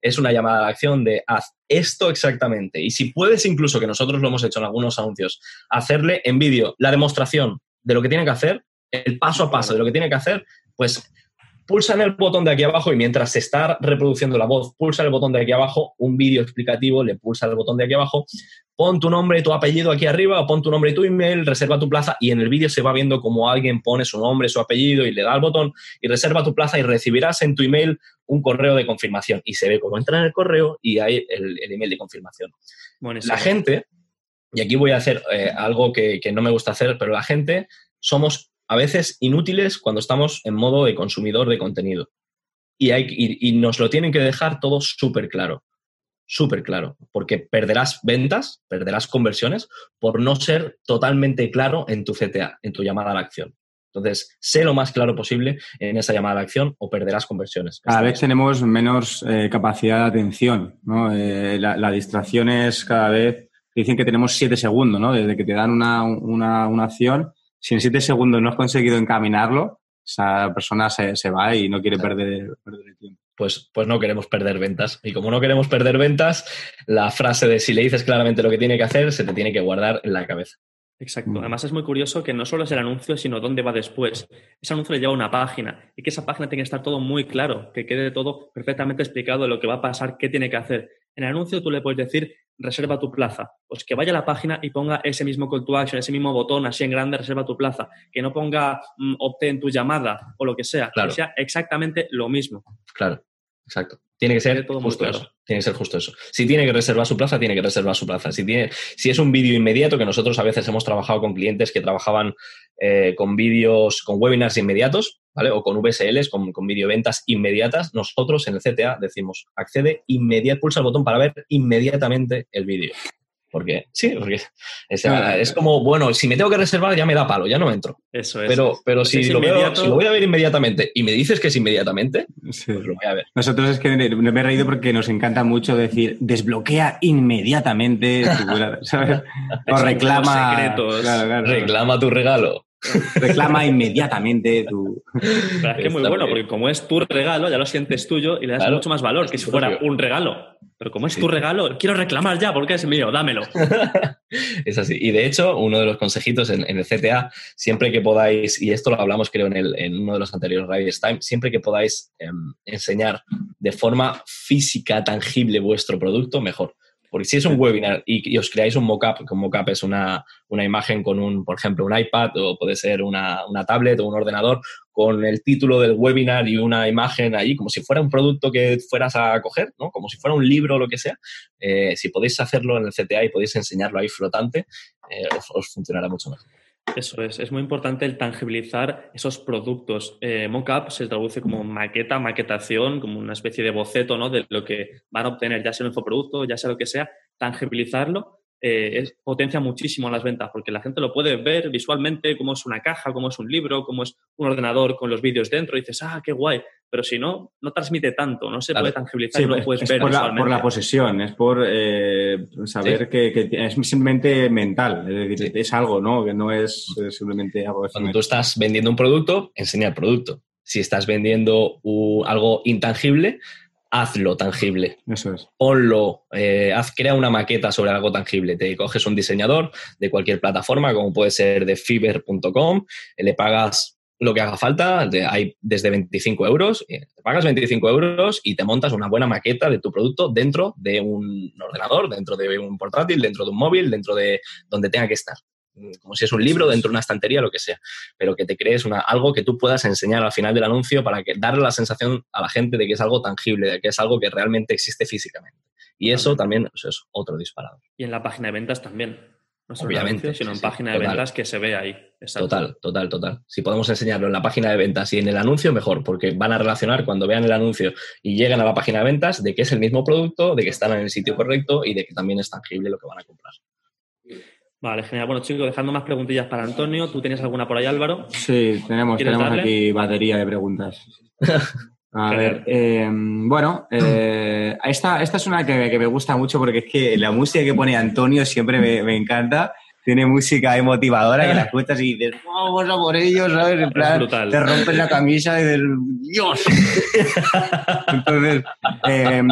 es una llamada a la acción de haz esto exactamente. Y si puedes incluso, que nosotros lo hemos hecho en algunos anuncios, hacerle en vídeo la demostración de lo que tiene que hacer, el paso a paso de lo que tiene que hacer, pues pulsa en el botón de aquí abajo y mientras se está reproduciendo la voz, pulsa el botón de aquí abajo, un vídeo explicativo, le pulsa el botón de aquí abajo, pon tu nombre y tu apellido aquí arriba, o pon tu nombre y tu email, reserva tu plaza y en el vídeo se va viendo como alguien pone su nombre, su apellido y le da el botón y reserva tu plaza y recibirás en tu email un correo de confirmación y se ve cómo entra en el correo y hay el, email de confirmación. la gente, y aquí voy a hacer eh, algo que, que no me gusta hacer, pero la gente somos a veces inútiles cuando estamos en modo de consumidor de contenido. Y, hay, y, nos lo tienen que dejar todo súper claro, súper claro, porque perderás ventas, perderás conversiones por no ser totalmente claro en tu CTA, en tu llamada a la acción. Entonces, sé lo más claro posible en esa llamada a la acción o perderás conversiones. Cada vez tenemos menos eh, capacidad de atención, ¿no? Eh, la, distracción es cada vez, dicen que tenemos siete segundos, ¿no? Desde que te dan una, una, una acción si en siete segundos no has conseguido encaminarlo, esa persona se, va y no quiere perder, el tiempo. Pues, pues no queremos perder ventas. Y como no queremos perder ventas, la frase de si le dices claramente lo que tiene que hacer, se te tiene que guardar en la cabeza. Exacto. Mm. Además es muy curioso que no solo es el anuncio, sino dónde va después. Ese anuncio le lleva a una página y que esa página tiene que estar todo muy claro, que quede todo perfectamente explicado de lo que va a pasar, qué tiene que hacer. En el anuncio tú le puedes decir reserva tu plaza. Pues que vaya a la página y ponga ese mismo call to action, ese mismo botón así en grande, reserva tu plaza. Que no ponga mm, obtén tu llamada o lo que sea. Que sea exactamente lo mismo. Claro, exacto. Tiene que ser todo justo eso. Tiene que ser justo eso. Si tiene que reservar su plaza, tiene que reservar su plaza. Si, tiene, si es un vídeo inmediato, que nosotros a veces hemos trabajado con clientes que trabajaban eh, con vídeos, con webinars inmediatos, ¿vale? O con VSLs, con, con ventas inmediatas, nosotros en el CTA decimos, accede inmediatamente, pulsa el botón para ver inmediatamente el vídeo. Porque, sí, porque es, como, bueno, si me tengo que reservar ya me da palo, ya no entro. Eso es. Pero, pero si, lo veo, si, lo voy a ver inmediatamente y me dices que es inmediatamente, pues lo voy a ver. Nosotros es que me he reído porque nos encanta mucho decir desbloquea inmediatamente [laughs] ¿sabes? [laughs] O reclama. Reclama tu regalo. Reclama inmediatamente tu. es que es muy bueno, porque como es tu regalo, ya lo sientes tuyo y le das mucho más valor que si fuera un regalo. Pero como es tu regalo, quiero reclamar ya porque es mío, dámelo. [laughs] es así. Y de hecho, uno de los consejitos en, el CTA, siempre que podáis, y esto lo hablamos creo en, el, en uno de los anteriores Riders Time, siempre que podáis em, enseñar de forma física, tangible vuestro producto, mejor. Porque si es un webinar y, os creáis un mockup, que un mockup es una, imagen con un, por ejemplo, un iPad o puede ser una, tablet o un ordenador con el título del webinar y una imagen ahí, como si fuera un producto que fueras a coger, ¿no? Como si fuera un libro o lo que sea. Eh, si podéis hacerlo en el CTA y podéis enseñarlo ahí flotante, eh, os funcionará mucho mejor. Eso es, es muy importante el tangibilizar esos productos. Eh, mockup se traduce como maqueta, maquetación, como una especie de boceto ¿no? de lo que van a obtener, ya sea un infoproducto, ya sea lo que sea, tangibilizarlo eh, potencia muchísimo las ventas, porque la gente lo puede ver visualmente, cómo es una caja, cómo es un libro, cómo es un ordenador con los vídeos dentro, y dices, ah, qué guay. Pero si no, no transmite tanto, no se puede tangibilizar, no lo puedes ver por La, por la posesión, es por eh, saber que, es simplemente mental, es decir, es algo, ¿no? Que no es, simplemente algo. Cuando tú estás vendiendo un producto, enseña el producto. Si estás vendiendo algo intangible, hazlo tangible. Eso es. Ponlo, eh, haz, crea una maqueta sobre algo tangible. Te coges un diseñador de cualquier plataforma, como puede ser de fiber.com, le pagas lo que haga falta, hay desde 25 euros, te pagas 25 euros y te montas una buena maqueta de tu producto dentro de un ordenador, dentro de un portátil, dentro de un móvil, dentro de donde tenga que estar como si es un libro dentro de una estantería, lo que sea, pero que te crees una, algo que tú puedas enseñar al final del anuncio para que darle la sensación a la gente de que es algo tangible, de que es algo que realmente existe físicamente. Y eso también pues, es otro disparado. Y en la página de ventas también. No Obviamente. sino en página de ventas que se ve ahí. Total, total, total. Si podemos enseñarlo en la página de ventas y en el anuncio, mejor, porque van a relacionar cuando vean el anuncio y llegan a la página de ventas de que es el mismo producto, de que están en el sitio correcto y de que también es tangible lo que van a comprar. Vale, genial. Bueno, chicos, dejando más preguntillas para Antonio. ¿Tú tienes alguna por ahí, Álvaro? Sí, tenemos, tenemos aquí batería de preguntas. [laughs] A ver, em, bueno, eh, esta, esta es una que, me gusta mucho porque es que la música que pone Antonio siempre me, encanta. Tiene música motivadora que la [laughs] escuchas y dices, vamos a por ellos, ¿sabes? En plan, te rompes la camisa y dices, ¡Dios! [laughs] Entonces, em,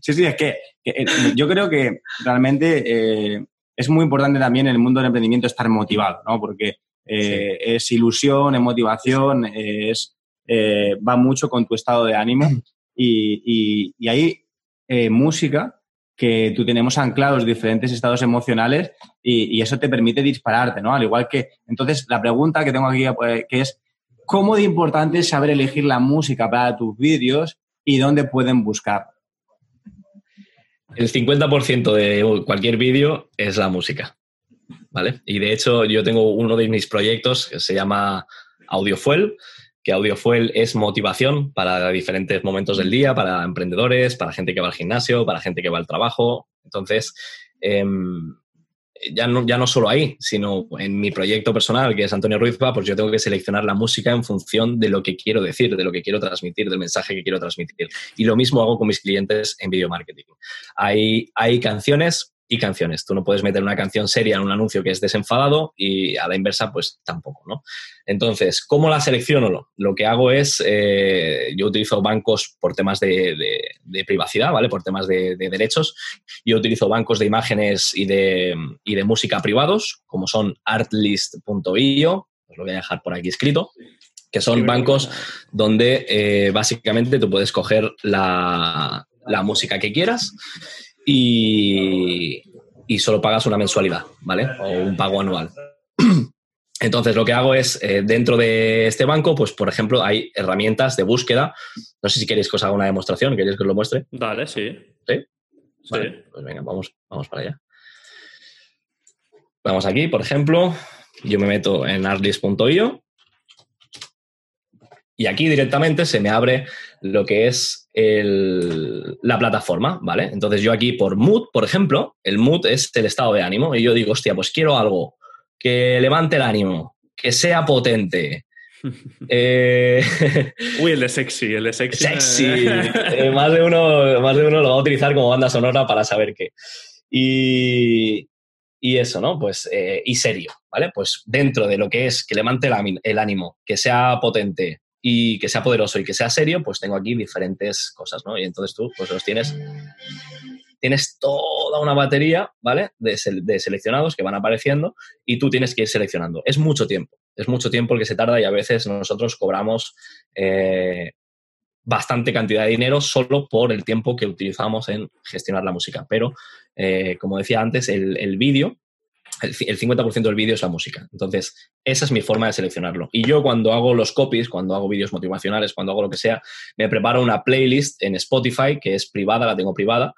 sí, sí, es que, eh, yo creo que realmente eh, es muy importante también en el mundo del emprendimiento estar motivado, ¿no? Porque eh, es ilusión, es motivación, es, eh, va mucho con tu estado de ánimo y, y, hay eh, música que tú tenemos anclados diferentes estados emocionales y, y, eso te permite dispararte, ¿no? Al igual que, entonces, la pregunta que tengo aquí pues, que es, ¿cómo de importante es saber elegir la música para tus vídeos y dónde pueden buscar? El 50% de cualquier vídeo es la música, ¿vale? Y de hecho yo tengo uno de mis proyectos que se llama Audiofuel, que Audiofuel es motivación para diferentes momentos del día, para emprendedores, para gente que va al gimnasio, para gente que va al trabajo. Entonces, em, ya no, ya no solo ahí, sino en mi proyecto personal, que es Antonio Ruizba, pues yo tengo que seleccionar la música en función de lo que quiero decir, de lo que quiero transmitir, del mensaje que quiero transmitir. Y lo mismo hago con mis clientes en video marketing. Hay, hay canciones y canciones. Tú no puedes meter una canción seria en un anuncio que es desenfadado y a la inversa, pues tampoco, ¿no? Entonces, ¿cómo la selecciono? Lo que hago es, eh, yo utilizo bancos por temas de, privacidad, ¿vale? Por temas de, derechos. Yo utilizo bancos de imágenes y de, y de música privados, como son artlist.io, os lo voy a dejar por aquí escrito, que son bancos donde eh, básicamente tú puedes coger la, la música que quieras y, solo pagas una mensualidad, ¿vale? O un pago anual. [clears throat] Entonces, lo que hago es, eh, dentro de este banco, pues, por ejemplo, hay herramientas de búsqueda. No sé si queréis que os haga una demostración, ¿queréis que os lo muestre? Dale, sí. ¿Sí? Vale, pues venga, vamos, vamos para allá. Vamos aquí, por ejemplo, yo me meto en artlist.io y aquí directamente se me abre lo que es la plataforma, ¿vale? Entonces yo aquí por mood, por ejemplo, el mood es el estado de ánimo y yo digo, hostia, pues quiero algo que levante el ánimo, que sea potente. eh... [laughs] Uy, el de sexy, el de sexy. Sexy. [laughs] Eh, más, de uno, más de uno lo va a utilizar como banda sonora para saber qué. Y, y eso, ¿no? Pues, eh, y serio, ¿vale? Pues dentro de lo que es que levante el ánimo, que sea potente, y que sea poderoso y que sea serio, pues tengo aquí diferentes cosas, ¿no? Y entonces tú, pues los tienes, tienes toda una batería, ¿vale? De, seleccionados que van apareciendo y tú tienes que ir seleccionando. Es mucho tiempo, es mucho tiempo el que se tarda y a veces nosotros cobramos eh, bastante cantidad de dinero solo por el tiempo que utilizamos en gestionar la música. Pero, eh, como decía antes, el, el vídeo el, 50% del vídeo es la música. Entonces, esa es mi forma de seleccionarlo. Y yo cuando hago los copies, cuando hago vídeos motivacionales, cuando hago lo que sea, me preparo una playlist en Spotify que es privada, la tengo privada.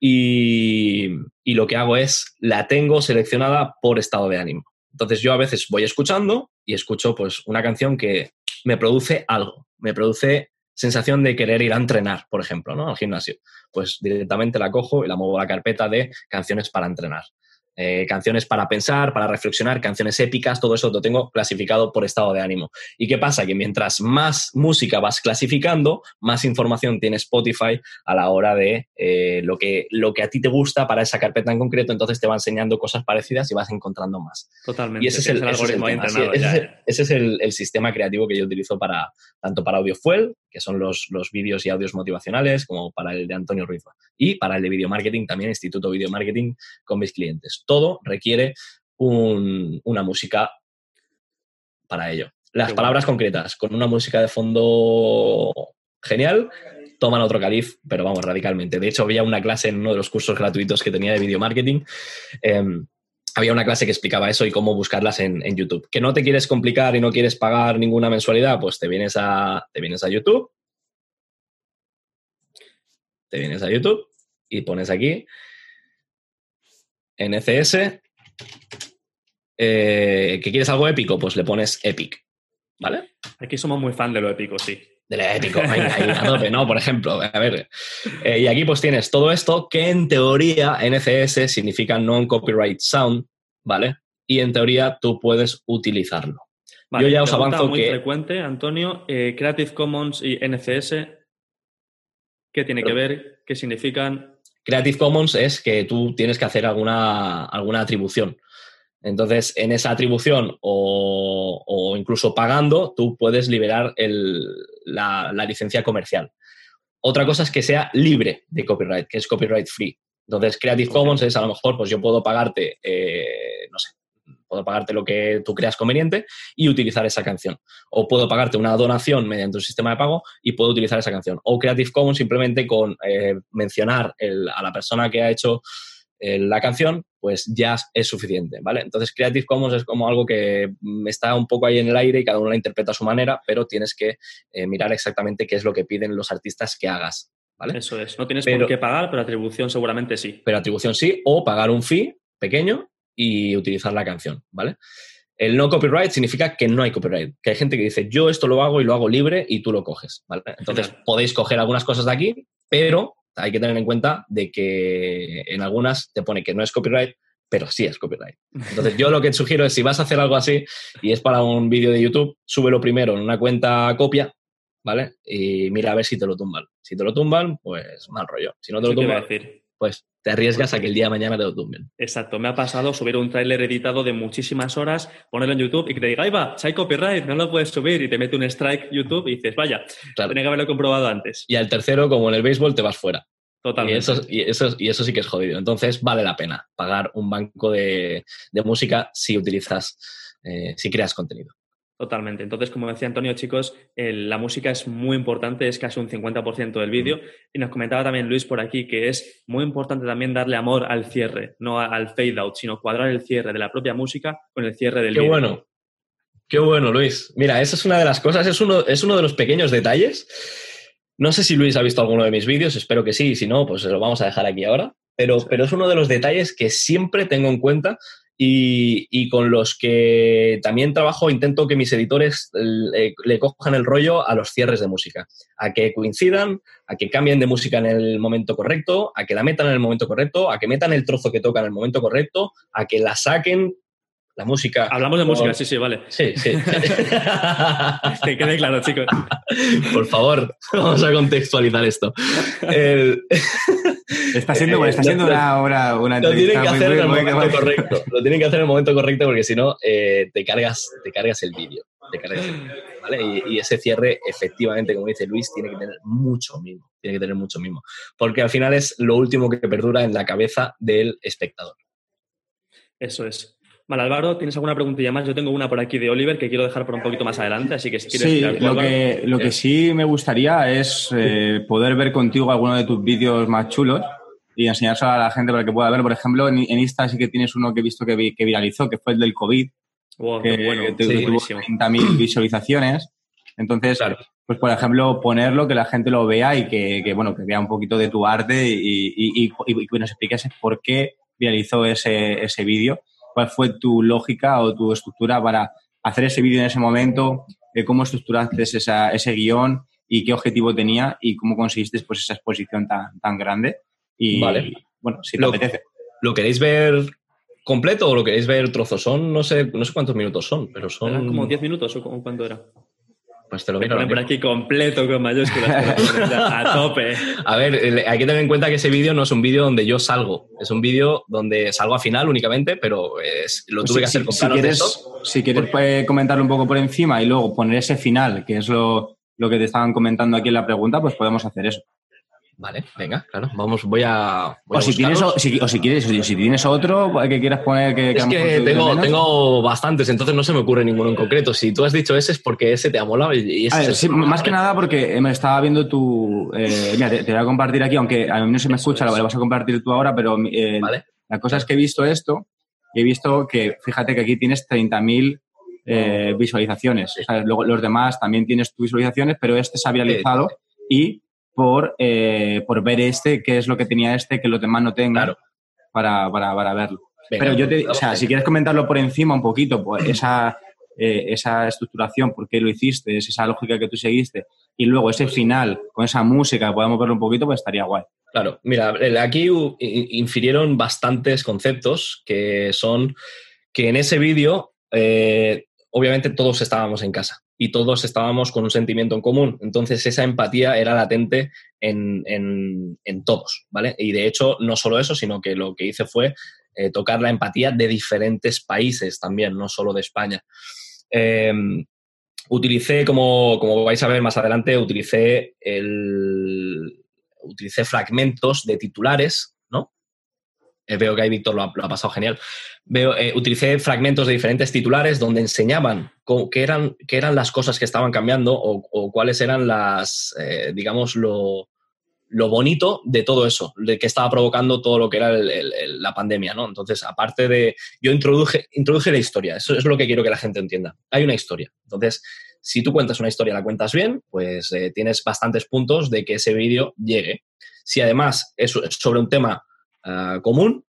Y, lo que hago es, la tengo seleccionada por estado de ánimo. Entonces yo a veces voy escuchando y escucho pues una canción que me produce algo, me produce sensación de querer ir a entrenar, por ejemplo, ¿no? Al gimnasio. Pues directamente la cojo y la muevo a la carpeta de canciones para entrenar. Eh, canciones para pensar, para reflexionar, canciones épicas, todo eso lo tengo clasificado por estado de ánimo. ¿Y qué pasa? Que mientras más música vas clasificando, más información tiene Spotify a la hora de eh, lo, que, lo que a ti te gusta para esa carpeta en concreto, entonces te va enseñando cosas parecidas y vas encontrando más. Totalmente. Y ese es el, algoritmo ese es el, sistema creativo que yo utilizo para tanto para AudioFuel, que son los, los vídeos y audios motivacionales, como para el de Antonio Ruiz. Y para el de Video Marketing, también Instituto Video Marketing con mis clientes todo requiere una música para ello. Las palabras concretas, con una música de fondo genial, toman otro caliz, pero vamos, radicalmente. De hecho, había una clase en uno de los cursos gratuitos que tenía de video marketing. Em, había una clase que explicaba eso y cómo buscarlas en, YouTube. Que no te quieres complicar y no quieres pagar ninguna mensualidad, pues te vienes a, te vienes a YouTube. Te vienes a YouTube y pones aquí NCS. Eh, ¿Que quieres algo épico? Pues le pones Epic. ¿Vale? Aquí somos muy fan de lo épico, sí. De lo épico, ¿no? Por ejemplo, a ver. Eh, y aquí pues tienes todo esto que en teoría NCS significa Non-Copyright Sound, ¿vale? Y en teoría tú puedes utilizarlo. Yo ya os avanzo muy frecuente, Antonio, eh, Creative Commons y NCS, ¿qué tiene que ver? ¿Qué significan? Creative Commons es que tú tienes que hacer alguna, alguna atribución. Entonces, en esa atribución o, incluso pagando, tú puedes liberar la, licencia comercial. Otra cosa es que sea libre de copyright, que es copyright free. Entonces, Creative Commons es a lo mejor, pues yo puedo pagarte, eh, no sé, puedo pagarte lo que tú creas conveniente y utilizar esa canción. O puedo pagarte una donación mediante un sistema de pago y puedo utilizar esa canción. O Creative Commons simplemente con eh, mencionar a la persona que ha hecho eh, la canción, pues ya es suficiente, ¿vale? Entonces Creative Commons es como algo que está un poco ahí en el aire y cada uno la interpreta a su manera, pero tienes que eh, mirar exactamente qué es lo que piden los artistas que hagas. ¿Vale? Eso es, no tienes por qué pagar, pero atribución seguramente sí. Pero atribución sí, o pagar un fee pequeño y utilizar la canción, ¿vale? El no copyright significa que no hay copyright, que hay gente que dice, yo esto lo hago y lo hago libre y tú lo coges, ¿vale? Entonces podéis coger algunas cosas de aquí, pero hay que tener en cuenta de que en algunas te pone que no es copyright, pero sí es copyright. Entonces yo lo que te sugiero es si vas a hacer algo así y es para un vídeo de YouTube, súbelo primero en una cuenta copia, ¿vale? Y mira a ver si te lo tumban. Si te lo tumban, pues mal rollo. Si no te lo tumban, pues te arriesgas a que el día de mañana te lo tumben. Exacto, me ha pasado subir un tráiler editado de muchísimas horas, ponerlo en YouTube y que te diga, ahí va, si hay copyright, no lo puedes subir y te mete un strike YouTube y dices, vaya, tenía que haberlo comprobado antes. Y al tercero, como en el béisbol, te vas fuera. Totalmente. Y eso, y eso, sí que es jodido. Entonces vale la pena pagar un banco de, música si utilizas, eh, si creas contenido. Totalmente. Entonces, como decía Antonio, chicos, la música es muy importante, es casi un 50% del vídeo. Y nos comentaba también Luis por aquí que es muy importante también darle amor al cierre, no al fade out, sino cuadrar el cierre de la propia música con el cierre del Qué bueno. Qué bueno, Luis. Mira, esa es una de las cosas, es uno, es uno de los pequeños detalles. No sé si Luis ha visto alguno de mis vídeos, espero que sí, si no, pues lo vamos a dejar aquí ahora. Pero, pero es uno de los detalles que siempre tengo en cuenta y, con los que también trabajo, intento que mis editores le, cojan el rollo a los cierres de música, a que coincidan, a que cambien de música en el momento correcto, a que la metan en el momento correcto, a que metan el trozo que toca en el momento correcto, a que la saquen la música. Hablamos de música, sí, sí, vale. Sí, sí. [laughs] que quede claro, chicos. [laughs] Por favor, vamos a contextualizar esto. [laughs] Está siendo, está siendo una, una, una Lo tienen que hacer en el momento correcto. Lo tienen que hacer en el momento correcto porque si no, eh, te, cargas, te cargas el vídeo. Te cargas el vídeo, ¿vale? Y, y, ese cierre, efectivamente, como dice Luis, tiene que tener mucho mimo. Tiene que tener mucho mimo. Porque al final es lo último que perdura en la cabeza del espectador. Eso es. Vale, Álvaro, ¿tienes alguna preguntilla más? Yo tengo una por aquí de Oliver que quiero dejar por un poquito más adelante, así que si quieres... Sí, lo, que, lo que sí me gustaría es eh, poder ver contigo alguno de tus vídeos más chulos y enseñárselo a la gente para que pueda ver. Por ejemplo, en, Insta sí que tienes uno que he visto que, que viralizó, que fue el del COVID, wow, que, bueno. tuvo 30.000 [clears throat] visualizaciones. Entonces, pues por ejemplo, ponerlo, que la gente lo vea y que, bueno, que vea un poquito de tu arte y, y, y, y nos expliques por qué viralizó ese, ese vídeo cuál fue tu lógica o tu estructura para hacer ese vídeo en ese momento, cómo estructuraste ese guion y qué objetivo tenía y cómo conseguiste pues, esa exposición tan, tan grande. Y vale. bueno, si te apetece. ¿Lo queréis ver completo o lo queréis ver trozos? Son, no sé, no sé cuántos minutos son, pero son... ¿Eran como 10 minutos o cuánto era? Pues te lo miro. por aquí completo con mayúsculas. [laughs] a tope. A ver, hay que tener en cuenta que ese vídeo no es un vídeo donde yo salgo. Es un vídeo donde salgo a final únicamente, pero es, lo Pues tuve que hacer con si quieres, si quieres comentarlo un poco por encima y luego poner ese final, que es lo, lo que te estaban comentando aquí en la pregunta, pues podemos hacer eso. Vale, venga, claro. Vamos, voy a. voy O a si, tienes, o, si, o si quieres, o si tienes otro que quieras poner que, Es que tengo, tengo bastantes, entonces no se me ocurre ninguno en concreto. Si tú has dicho ese es porque ese te ha molado y- ese A ver, es el sí, que me más que nada porque eh, me estaba viendo tu... eh, mira, te, te voy a compartir aquí, aunque a mí no se me escucha, lo vas a compartir tú ahora, pero eh, Vale. la cosa es que he visto esto y he visto que, fíjate que aquí tienes 30.000 eh, visualizaciones. O sea, luego los demás también tienes tus visualizaciones, pero este se ha viralizado y por, eh, por ver este, qué es lo que tenía este, que los demás no tengan, Claro. para, para, para verlo. Venga, Pero yo te, o sea, si quieres comentarlo por encima un poquito, pues esa, eh, esa estructuración, por qué lo hiciste, es esa lógica que tú seguiste, y luego ese final con esa música, podemos verlo un poquito, pues estaría guay. Claro, mira, aquí infirieron bastantes conceptos que son que en ese vídeo, eh, obviamente todos estábamos en casa y todos estábamos con un sentimiento en común. Entonces esa empatía era latente en, en- en todos, ¿vale? Y de hecho, no solo eso, sino que lo que hice fue eh, tocar la empatía de diferentes países también, no solo de España. Eh, utilicé, como, como vais a ver más adelante, utilicé el, utilicé fragmentos de titulares. Eh, veo que ahí Víctor lo ha, pasado genial. Veo, eh, utilicé fragmentos de diferentes titulares donde enseñaban co- qué eran, qué eran las cosas que estaban cambiando o, cuáles eran las, eh, digamos, lo, lo bonito de todo eso, de que estaba provocando todo lo que era la pandemia, ¿no? Entonces, aparte de... Yo introduje, introduje la historia, eso es lo que quiero que la gente entienda. Hay una historia. Entonces, si tú cuentas una historia, la cuentas bien, pues tienes bastantes puntos de que ese vídeo llegue. Si además es sobre un tema ah, común,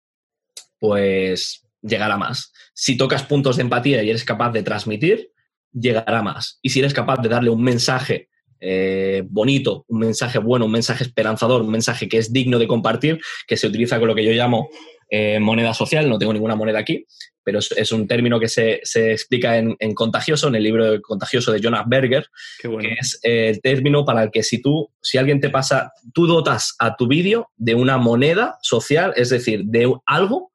pues llegará más. Si tocas puntos de empatía y eres capaz de transmitir, llegará más. Y si eres capaz de darle un mensaje eh, bonito, un mensaje bueno, un mensaje esperanzador, un mensaje que es digno de compartir, que se utiliza con lo que yo llamo eh, moneda social, no tengo ninguna moneda aquí, pero es, es un término que se, se explica en, en Contagioso, en el libro de Contagioso de Jonas Berger, bueno. que es eh, el término para el que si tú, si alguien te pasa, tú dotas a tu vídeo de una moneda social, es decir, de algo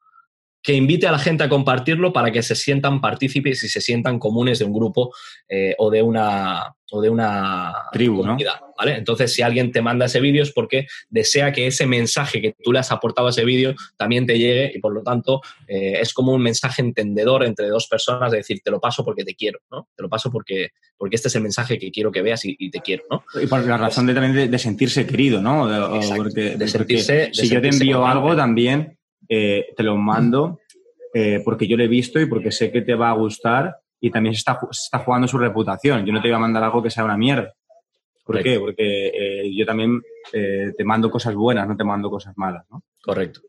que invite a la gente a compartirlo para que se sientan partícipes y se sientan comunes de un grupo eh, o de una o de una Tribu, ¿no? comunidad, ¿vale? Entonces, si alguien te manda ese vídeo es porque desea que ese mensaje que tú le has aportado a ese vídeo también te llegue y por lo tanto eh, es como un mensaje entendedor entre dos personas de decir, te lo paso porque te quiero, ¿no? Te lo paso porque, porque este es el mensaje que quiero que veas y, y te quiero, ¿no? Y por la razón de, también de, de sentirse querido, ¿no? De- o Exacto, porque, de porque sentirse- si yo te envío algo también, eh, te lo mando eh, porque yo lo he visto y porque sé que te va a gustar y también se está, se está jugando su reputación. Yo no te voy a mandar algo que sea una mierda. ¿Por Correcto. qué? Porque eh, yo también eh, te mando cosas buenas, no te mando cosas malas, ¿no? Correcto.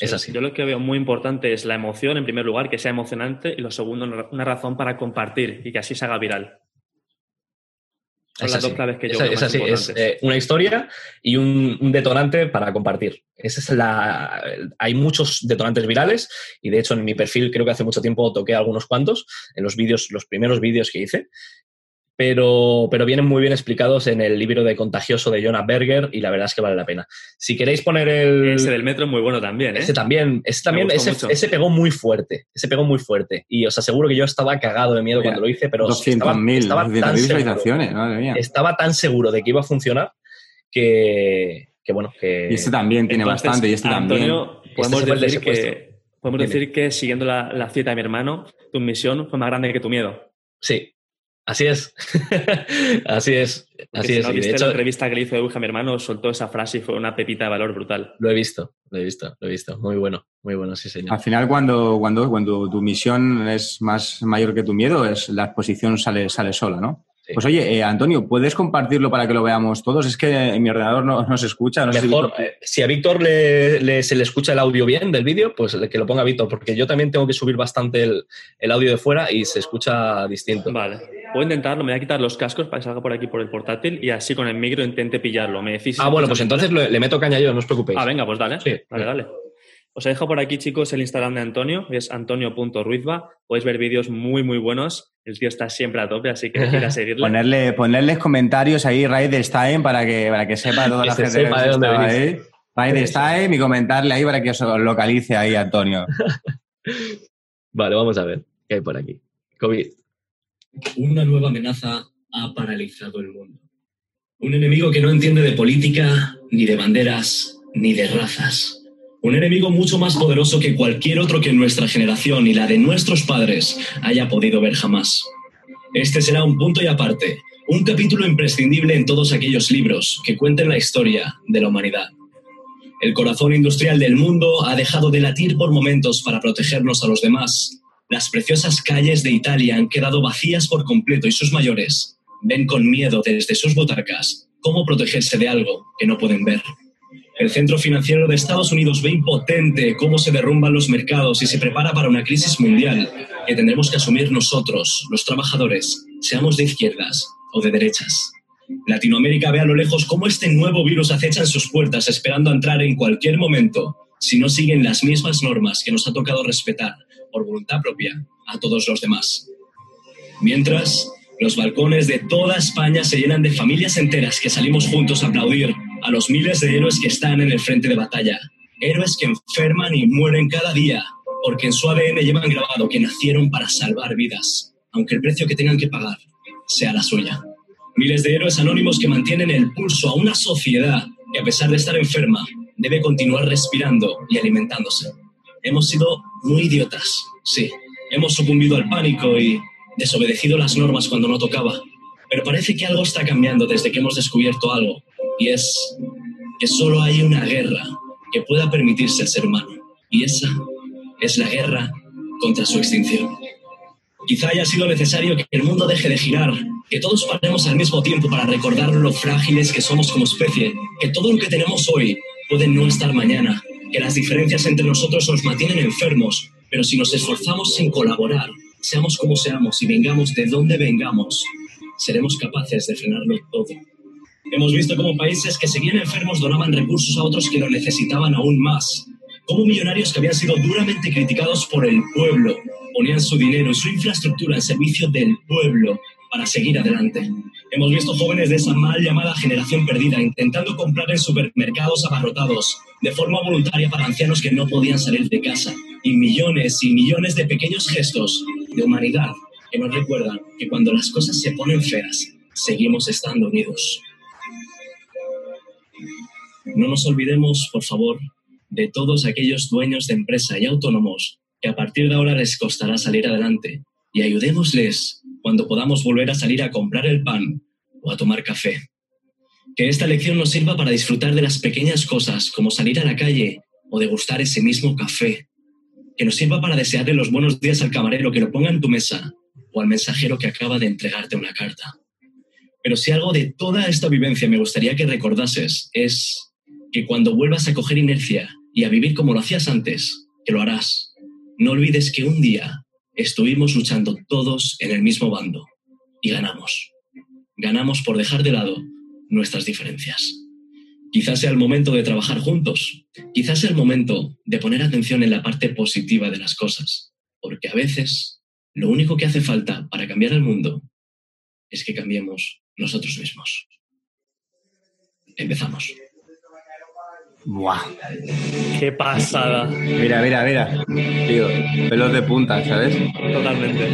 Es Sí, así. Yo lo que veo muy importante es la emoción, en primer lugar, que sea emocionante, y lo segundo, una razón para compartir y que así se haga viral. Son Es las así. dos claves que yo Es- veo es más así, es importantes. eh, una historia y un, un detonante para compartir. Esa es la, hay muchos detonantes virales y de hecho en mi perfil creo que hace mucho tiempo toqué algunos cuantos en los vídeos, los primeros vídeos que hice, pero, pero vienen muy bien explicados en el libro de Contagioso de Jonah Berger y la verdad es que vale la pena. Si queréis poner el... Ese del metro es muy bueno también, ¿eh? Ese también, ese también, ese, pegó muy fuerte, ese pegó muy fuerte. Y os aseguro que yo estaba cagado de miedo cuando lo hice, pero estaba, 200.000 estaba 200.000 tan seguro visualizaciones, madre mía. estaba tan seguro de que iba a funcionar que, que bueno, que... Y este también tiene Entonces, bastante, y este también. Podemos Este de decir que, podemos Dime. decir que siguiendo la, la cita de mi hermano, tu misión fue más grande que tu miedo. Sí, así es. [laughs] así es. Así si es. no viste de hecho, la entrevista que le hizo Euge a mi hermano, soltó esa frase y fue una pepita de valor brutal. lo he visto, lo he visto, lo he visto. Muy bueno, muy bueno, sí, señor. Al final, cuando, cuando, cuando tu misión es más mayor que tu miedo, es la exposición sale, sale sola, ¿no? Sí. Pues oye, eh, Antonio, ¿puedes compartirlo para que lo veamos todos? Es que en mi ordenador no, no se escucha. No sé si Mejor, Víctor- eh, si a Víctor le, le- se le escucha el audio bien del vídeo, pues que lo ponga Víctor, porque yo también tengo que subir bastante el, el audio de fuera y se escucha distinto. Vale. Puedo intentarlo, me voy a quitar los cascos para que salga por aquí por el portátil y así con el micro intente pillarlo. ¿Me decís ah, bueno, pues entonces le, meto caña yo, no os preocupéis. Ah, venga, pues dale. Sí. Dale, dale. Os he dejado por aquí, chicos, el Instagram de Antonio, es antonio.ruizba. Podéis ver vídeos muy, muy buenos. El tío está siempre a tope, así que ir a [laughs] seguirle. Ponerle, ponerles comentarios ahí, Raid Time, para que, para que sepa toda la gente sepa de dónde venís. Y comentarle ahí para que os localice ahí, Antonio. [laughs] vale, vamos a ver qué hay por aquí. COVID. Una nueva amenaza ha paralizado el mundo. Un enemigo que no entiende de política, ni de banderas, ni de razas un enemigo mucho más poderoso que cualquier otro que nuestra generación y la de nuestros padres haya podido ver jamás. Este será un punto y aparte, un capítulo imprescindible en todos aquellos libros que cuenten la historia de la humanidad. El corazón industrial del mundo ha dejado de latir por momentos para protegernos a los demás. Las preciosas calles de Italia han quedado vacías por completo y sus mayores ven con miedo desde sus butacas cómo protegerse de algo que no pueden ver. El centro financiero de Estados Unidos ve impotente cómo se derrumban los mercados y se prepara para una crisis mundial que tendremos que asumir nosotros, los trabajadores, seamos de izquierdas o de derechas. Latinoamérica ve a lo lejos cómo este nuevo virus acecha en sus puertas esperando entrar en cualquier momento si no siguen las mismas normas que nos ha tocado respetar por voluntad propia a todos los demás. Mientras, los balcones de toda España se llenan de familias enteras que salimos juntos a aplaudir a los miles de héroes que están en el frente de batalla. Héroes que enferman y mueren cada día, porque en su ADN llevan grabado que nacieron para salvar vidas, aunque el precio que tengan que pagar sea la suya. Miles de héroes anónimos que mantienen el pulso a una sociedad que a pesar de estar enferma, debe continuar respirando y alimentándose. Hemos sido muy idiotas, sí. Hemos sucumbido al pánico y desobedecido las normas cuando no tocaba. Pero parece que algo está cambiando desde que hemos descubierto algo y es que solo hay una guerra que pueda permitirse al ser humano, y esa es la guerra contra su extinción. Quizá haya sido necesario que el mundo deje de girar, que todos paremos al mismo tiempo para recordar lo frágiles que somos como especie, que todo lo que tenemos hoy puede no estar mañana, que las diferencias entre nosotros nos mantienen enfermos, pero si nos esforzamos en colaborar, seamos como seamos y vengamos de donde vengamos, seremos capaces de frenarlo todo. Hemos visto cómo países que seguían enfermos donaban recursos a otros que lo necesitaban aún más. Cómo millonarios que habían sido duramente criticados por el pueblo ponían su dinero y su infraestructura al servicio del pueblo para seguir adelante. Hemos visto jóvenes de esa mal llamada generación perdida intentando comprar en supermercados abarrotados de forma voluntaria para ancianos que no podían salir de casa. Y millones y millones de pequeños gestos de humanidad que nos recuerdan que cuando las cosas se ponen feas, seguimos estando unidos. No nos olvidemos, por favor, de todos aquellos dueños de empresa y autónomos que a partir de ahora les costará salir adelante y ayudémosles cuando podamos volver a salir a comprar el pan o a tomar café. Que esta lección nos sirva para disfrutar de las pequeñas cosas como salir a la calle o degustar ese mismo café. Que nos sirva para desearle los buenos días al camarero que lo ponga en tu mesa o al mensajero que acaba de entregarte una carta. Pero si algo de toda esta vivencia me gustaría que recordases es que cuando vuelvas a coger inercia y a vivir como lo hacías antes, que lo harás, no olvides que un día estuvimos luchando todos en el mismo bando y ganamos. Ganamos por dejar de lado nuestras diferencias. Quizás sea el momento de trabajar juntos, quizás sea el momento de poner atención en la parte positiva de las cosas, porque a veces lo único que hace falta para cambiar el mundo es que cambiemos nosotros mismos. Empezamos. Buah. Qué pasada. Mira, mira, mira. Tío, pelos de punta, ¿sabes? Totalmente.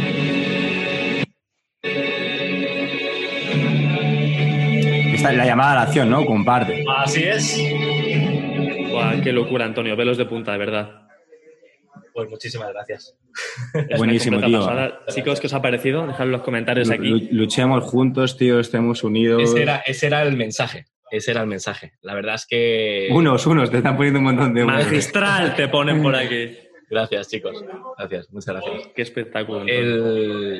Esta es la llamada a la acción, ¿no? Comparte. Así es. Buah, qué locura, Antonio. Pelos de punta, de verdad. Pues muchísimas gracias. Buenísimo, tío. Chicos, ¿qué os ha parecido? Dejadlo en los comentarios aquí. Luchemos juntos, tío, estemos unidos. Ese era, ese era el mensaje. Ese era el mensaje. La verdad es que. Unos, unos, te están poniendo un montón de. Magistral te ponen por aquí. Gracias, chicos. Gracias, muchas gracias. Qué espectáculo.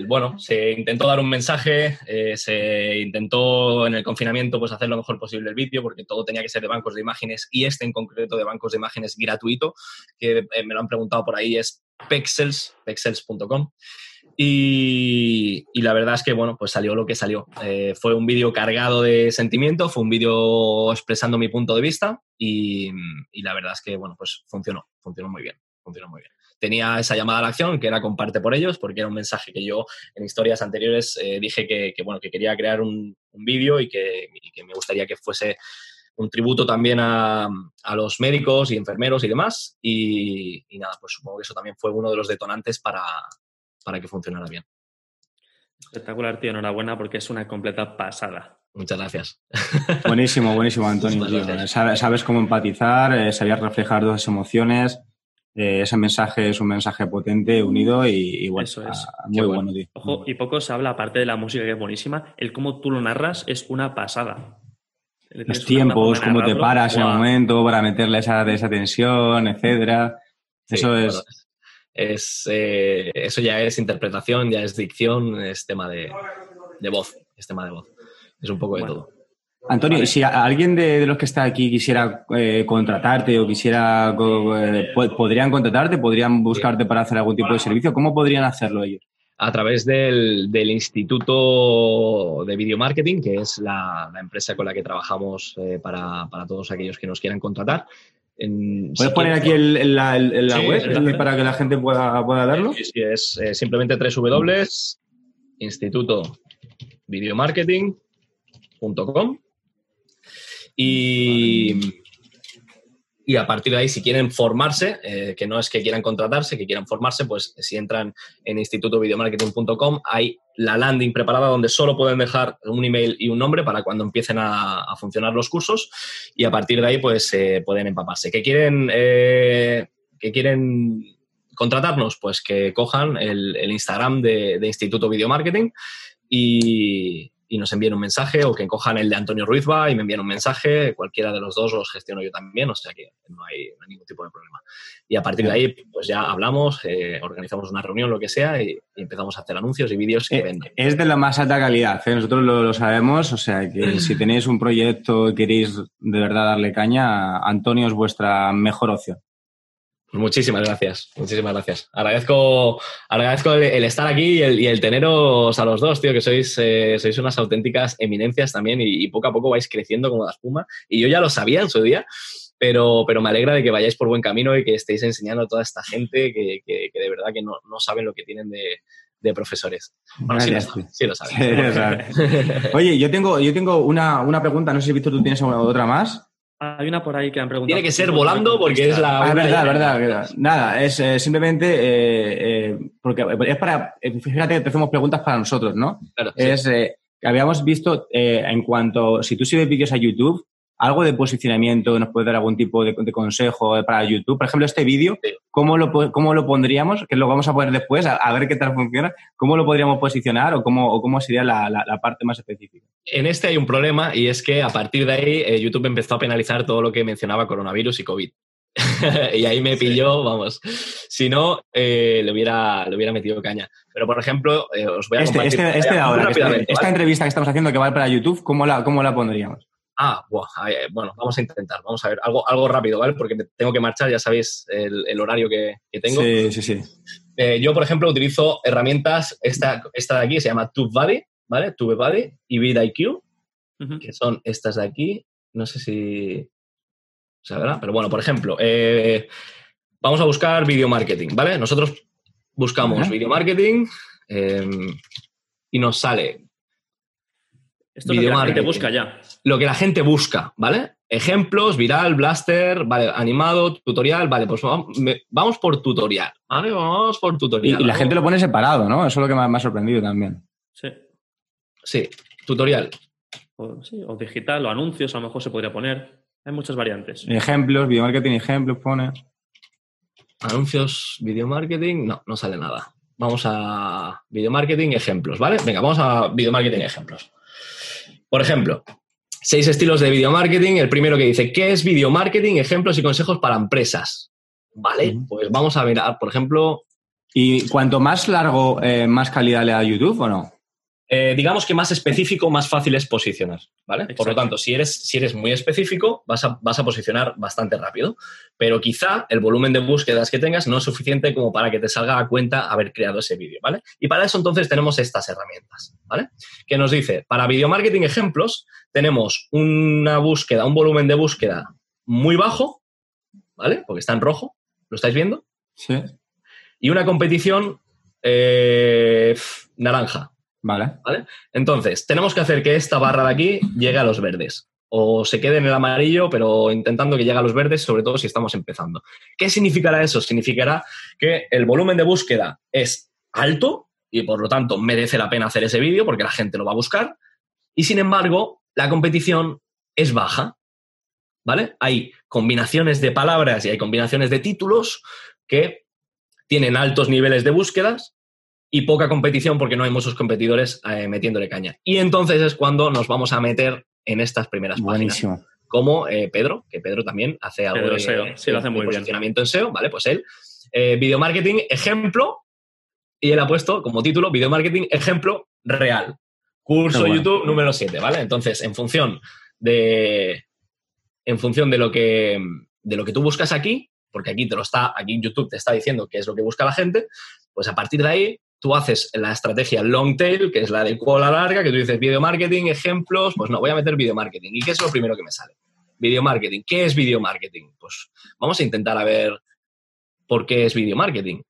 bueno, se intentó dar un mensaje, eh, se intentó en el confinamiento pues, hacer lo mejor posible el vídeo, porque todo tenía que ser de bancos de imágenes y este en concreto de bancos de imágenes gratuito, que eh, me lo han preguntado por ahí, es pexels, pexels.com. Y, la verdad es que, bueno, pues salió lo que salió. Eh, fue un vídeo cargado de sentimiento, fue un vídeo expresando mi punto de vista y, la verdad es que, bueno, pues funcionó, funcionó muy bien, funcionó muy bien. Tenía esa llamada a la acción que era comparte por ellos, porque era un mensaje que yo en historias anteriores eh, dije que, bueno, que quería crear un, vídeo y que, me gustaría que fuese un tributo también a, los médicos y enfermeros y demás. Y, y, nada, pues supongo que eso también fue uno de los detonantes para, para que funcionara bien. Espectacular, tío. Enhorabuena porque es una completa pasada. Muchas gracias. Buenísimo, buenísimo, [laughs] Antonio. Sabes, cómo empatizar, eh, sabías reflejar dos emociones. Eh, ese mensaje es un mensaje potente, unido y, bueno, Eso es. muy bueno. tío. Ojo, y poco se habla, aparte de la música que es buenísima, el cómo tú lo narras es una pasada. Los tiempos, cómo te paras en el momento para meterle esa, esa tensión, etcétera. Eso es es, eh, eso ya es interpretación, ya es dicción, es tema de, voz, es tema de voz. Es un poco de todo. Antonio, si alguien de, los que está aquí quisiera eh, contratarte o quisiera, eh, ¿podrían contratarte? ¿Podrían buscarte para hacer algún tipo de servicio? ¿Cómo podrían hacerlo ellos? A través del, Instituto de Video Marketing, que es la, empresa con la que trabajamos para, para, todos aquellos que nos quieran contratar. ¿Puedes poner aquí el, la, web para que la gente pueda, pueda verlo? Sí, sí, es eh, simplemente www.institutovideomarketing.com y, y a partir de ahí, si quieren formarse, eh, que no es que quieran contratarse, que quieran formarse, pues si entran en institutovideomarketing.com, hay la landing preparada donde solo pueden dejar un email y un nombre para cuando empiecen a, funcionar los cursos y a partir de ahí pues eh, pueden empaparse. ¿Qué quieren, eh, que quieren contratarnos? Pues que cojan el, Instagram de, de Instituto Video Marketing y, y nos envíen un mensaje o que cojan el de Antonio Ruizba y me envíen un mensaje, cualquiera de los dos los gestiono yo también, o sea que no hay, ningún tipo de problema. Y a partir de ahí, pues ya hablamos, eh, organizamos una reunión, lo que sea, y, empezamos a hacer anuncios y vídeos que eh, Es de la más alta calidad, ¿eh? nosotros lo, sabemos, o sea que si tenéis un proyecto y queréis de verdad darle caña, Antonio es vuestra mejor opción. Muchísimas gracias, muchísimas gracias. Agradezco, agradezco el, estar aquí y el, y el, teneros a los dos, tío, que sois, eh, sois unas auténticas eminencias también y, poco a poco vais creciendo como la espuma. Y yo ya lo sabía en su día, pero, pero me alegra de que vayáis por buen camino y que estéis enseñando a toda esta gente que, que, de verdad que no, no, saben lo que tienen de, de profesores. Bueno, sí, lo, saben. [laughs] [laughs] Oye, yo tengo, yo tengo una, una pregunta, no sé si Víctor tú tienes otra más. Hay una por ahí que han preguntado. Tiene que ser volando porque es la. Ah, verdad, verdad, verdad. Nada, es eh, simplemente. Eh, eh, porque es para. Fíjate que hacemos preguntas para nosotros, ¿no? Claro. Es. que habíamos visto en cuanto. Si tú subes vídeos a YouTube, algo de posicionamiento, nos puede dar algún tipo de, consejo para YouTube. Por ejemplo, este vídeo, ¿cómo, lo, ¿cómo lo pondríamos? Que lo vamos a poner después, a, ver qué tal funciona. ¿Cómo lo podríamos posicionar o cómo, cómo sería la, la, parte más específica? En este hay un problema y es que a partir de ahí eh, YouTube empezó a penalizar todo lo que mencionaba coronavirus y COVID. [laughs] y ahí me pilló, vamos. Si no, eh, le, hubiera, le hubiera metido caña. Pero, por ejemplo, eh, os voy a este, compartir... Este, este ahora, esta entrevista que estamos haciendo que va para YouTube, ¿cómo la, cómo la pondríamos? Ah, bueno, vamos a intentar, vamos a ver, algo, algo rápido, ¿vale? Porque tengo que marchar, ya sabéis el, horario que, tengo. Sí, sí, sí. Eh, yo, por ejemplo, utilizo herramientas, esta, esta de aquí se llama TubeBuddy, ¿vale? TubeBuddy y VidIQ, que son estas de aquí. No sé si se verá, pero bueno, por ejemplo, eh, vamos a buscar video marketing, ¿vale? Nosotros buscamos video marketing em, y nos sale esto es lo que la gente busca ya. Lo que la gente busca, ¿vale? Ejemplos, viral, blaster, vale, animado, tutorial, vale, pues vamos, por tutorial, ¿vale? Vamos por tutorial. Y, la gente lo pone separado, ¿no? Eso es lo que me, ha sorprendido también. Sí. Sí, tutorial. O, sí, o digital, o anuncios, a lo mejor se podría poner. Hay muchas variantes. Ejemplos, video marketing, ejemplos, pone. Anuncios, video marketing, no, no sale nada. Vamos a video marketing, ejemplos, ¿vale? Venga, vamos a video marketing, ejemplos. Por ejemplo, seis estilos de video marketing. El primero que dice, ¿qué es video marketing? Ejemplos y consejos para empresas. Vale, pues vamos a ver, por ejemplo... ¿Y cuanto más largo, eh, más calidad le da YouTube o no? Eh, digamos que más específico, más fácil es posicionar, ¿vale? Por lo tanto, si eres, si eres muy específico, vas a, vas a posicionar bastante rápido, pero quizá el volumen de búsquedas que tengas no es suficiente como para que te salga a cuenta haber creado ese vídeo, ¿vale? Y para eso entonces tenemos estas herramientas, ¿vale? Que nos dice, para video marketing ejemplos, tenemos una búsqueda, un volumen de búsqueda muy bajo, ¿vale? Porque está en rojo, ¿lo estáis viendo? Sí. Y una competición eh, naranja, Vale. ¿Vale? Entonces, tenemos que hacer que esta barra de aquí llegue a los verdes. O se quede en el amarillo, pero intentando que llegue a los verdes, sobre todo si estamos empezando. ¿Qué significará eso? Significará que el volumen de búsqueda es alto y por lo tanto merece la pena hacer ese vídeo porque la gente lo va a buscar. Y sin embargo, la competición es baja. ¿Vale? Hay combinaciones de palabras y hay combinaciones de títulos que tienen altos niveles de búsquedas y poca competición porque no hay muchos competidores eh, metiéndole caña. Y entonces es cuando nos vamos a meter en estas primeras Buenísimo. páginas. Como eh, Pedro, que Pedro también hace algo Pedro de, SEO, sí, lo hace muy bien. posicionamiento en SEO, ¿vale? Pues él, eh, video marketing, ejemplo, y él ha puesto como título video marketing, ejemplo real. Curso bueno. YouTube número 7, ¿vale? Entonces, en función de. En función de lo que. De lo que tú buscas aquí, porque aquí te lo está, aquí YouTube te está diciendo qué es lo que busca la gente, pues a partir de ahí tú haces la estrategia long tail, que es la de cola larga, que tú dices video marketing, ejemplos, pues no, voy a meter video marketing. ¿Y qué es lo primero que me sale? Video marketing. ¿Qué es video marketing? Pues vamos a intentar a ver por qué es video marketing.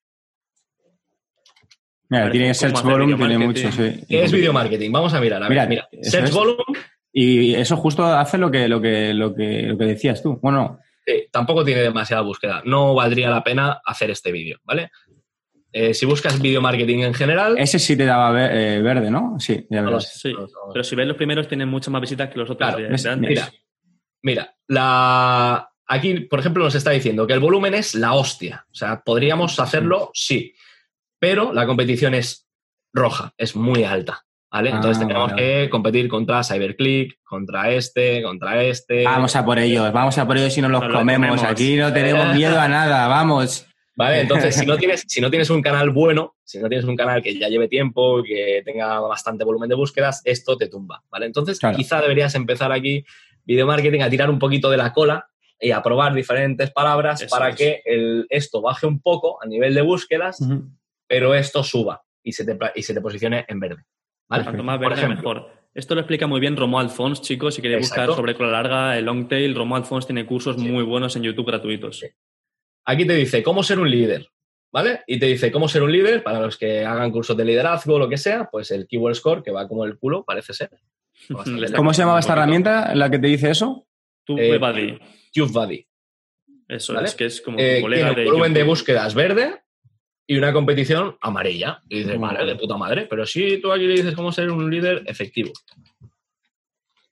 Mira, tiene search volume, tiene mucho, sí. ¿Qué es video marketing? Vamos a mirar. A ver, Mira, mira. eso Search es. volume Y eso justo hace lo que, lo que, lo que, lo que decías tú. Bueno, Sí, tampoco tiene demasiada búsqueda. No valdría la pena hacer este vídeo, ¿vale? Eh, si buscas video marketing en general. ese sí te daba ver- eh, verde, ¿no? Sí, ya no lo verás. Sí, no sé. pero si ves los primeros tienen muchas más visitas que los otros Claro, de, ves, de antes. Mira, mira, la... aquí, por ejemplo, nos está diciendo que el volumen es la hostia. O sea, podríamos hacerlo, sí, pero la competición es roja, es muy alta. ¿Vale? Entonces Ah, tenemos vale, que competir contra CyberClick, contra este, contra este. Vamos a por ellos, vamos a por ellos y nos los Nos comemos. Aquí no tenemos [laughs] miedo a nada, vamos. ¿Vale? [laughs] Entonces, si no, tienes, si no tienes un canal bueno, si no tienes un canal que ya lleve tiempo, que tenga bastante volumen de búsquedas, esto te tumba, ¿vale? Entonces, Claro. quizá deberías empezar aquí, video marketing, a tirar un poquito de la cola y a probar diferentes palabras Eso para es. que el, esto baje un poco a nivel de búsquedas, pero esto suba y se te, y se te posicione en verde. ¿vale? Cuanto más verde, ejemplo. mejor. Esto lo explica muy bien Romuald Fons, chicos. Si queréis Exacto. buscar sobre cola larga, el long tail, Romuald Fons tiene cursos Sí. muy buenos en YouTube gratuitos. Aquí te dice cómo ser un líder, ¿vale? Y te dice cómo ser un líder para los que hagan cursos de liderazgo o lo que sea, pues el Keyword Score, que va como el culo, parece ser. [laughs] ¿Cómo se llamaba esta herramienta, la que te dice eso? Tu Eh, Buddy. TubeBuddy. Eso ¿vale? es, que es como Eh, tu colega tiene de un volumen de YouTube. búsquedas verde y una competición amarilla. Y dices, vale, de puta madre. Pero si tú aquí le dices cómo ser un líder efectivo.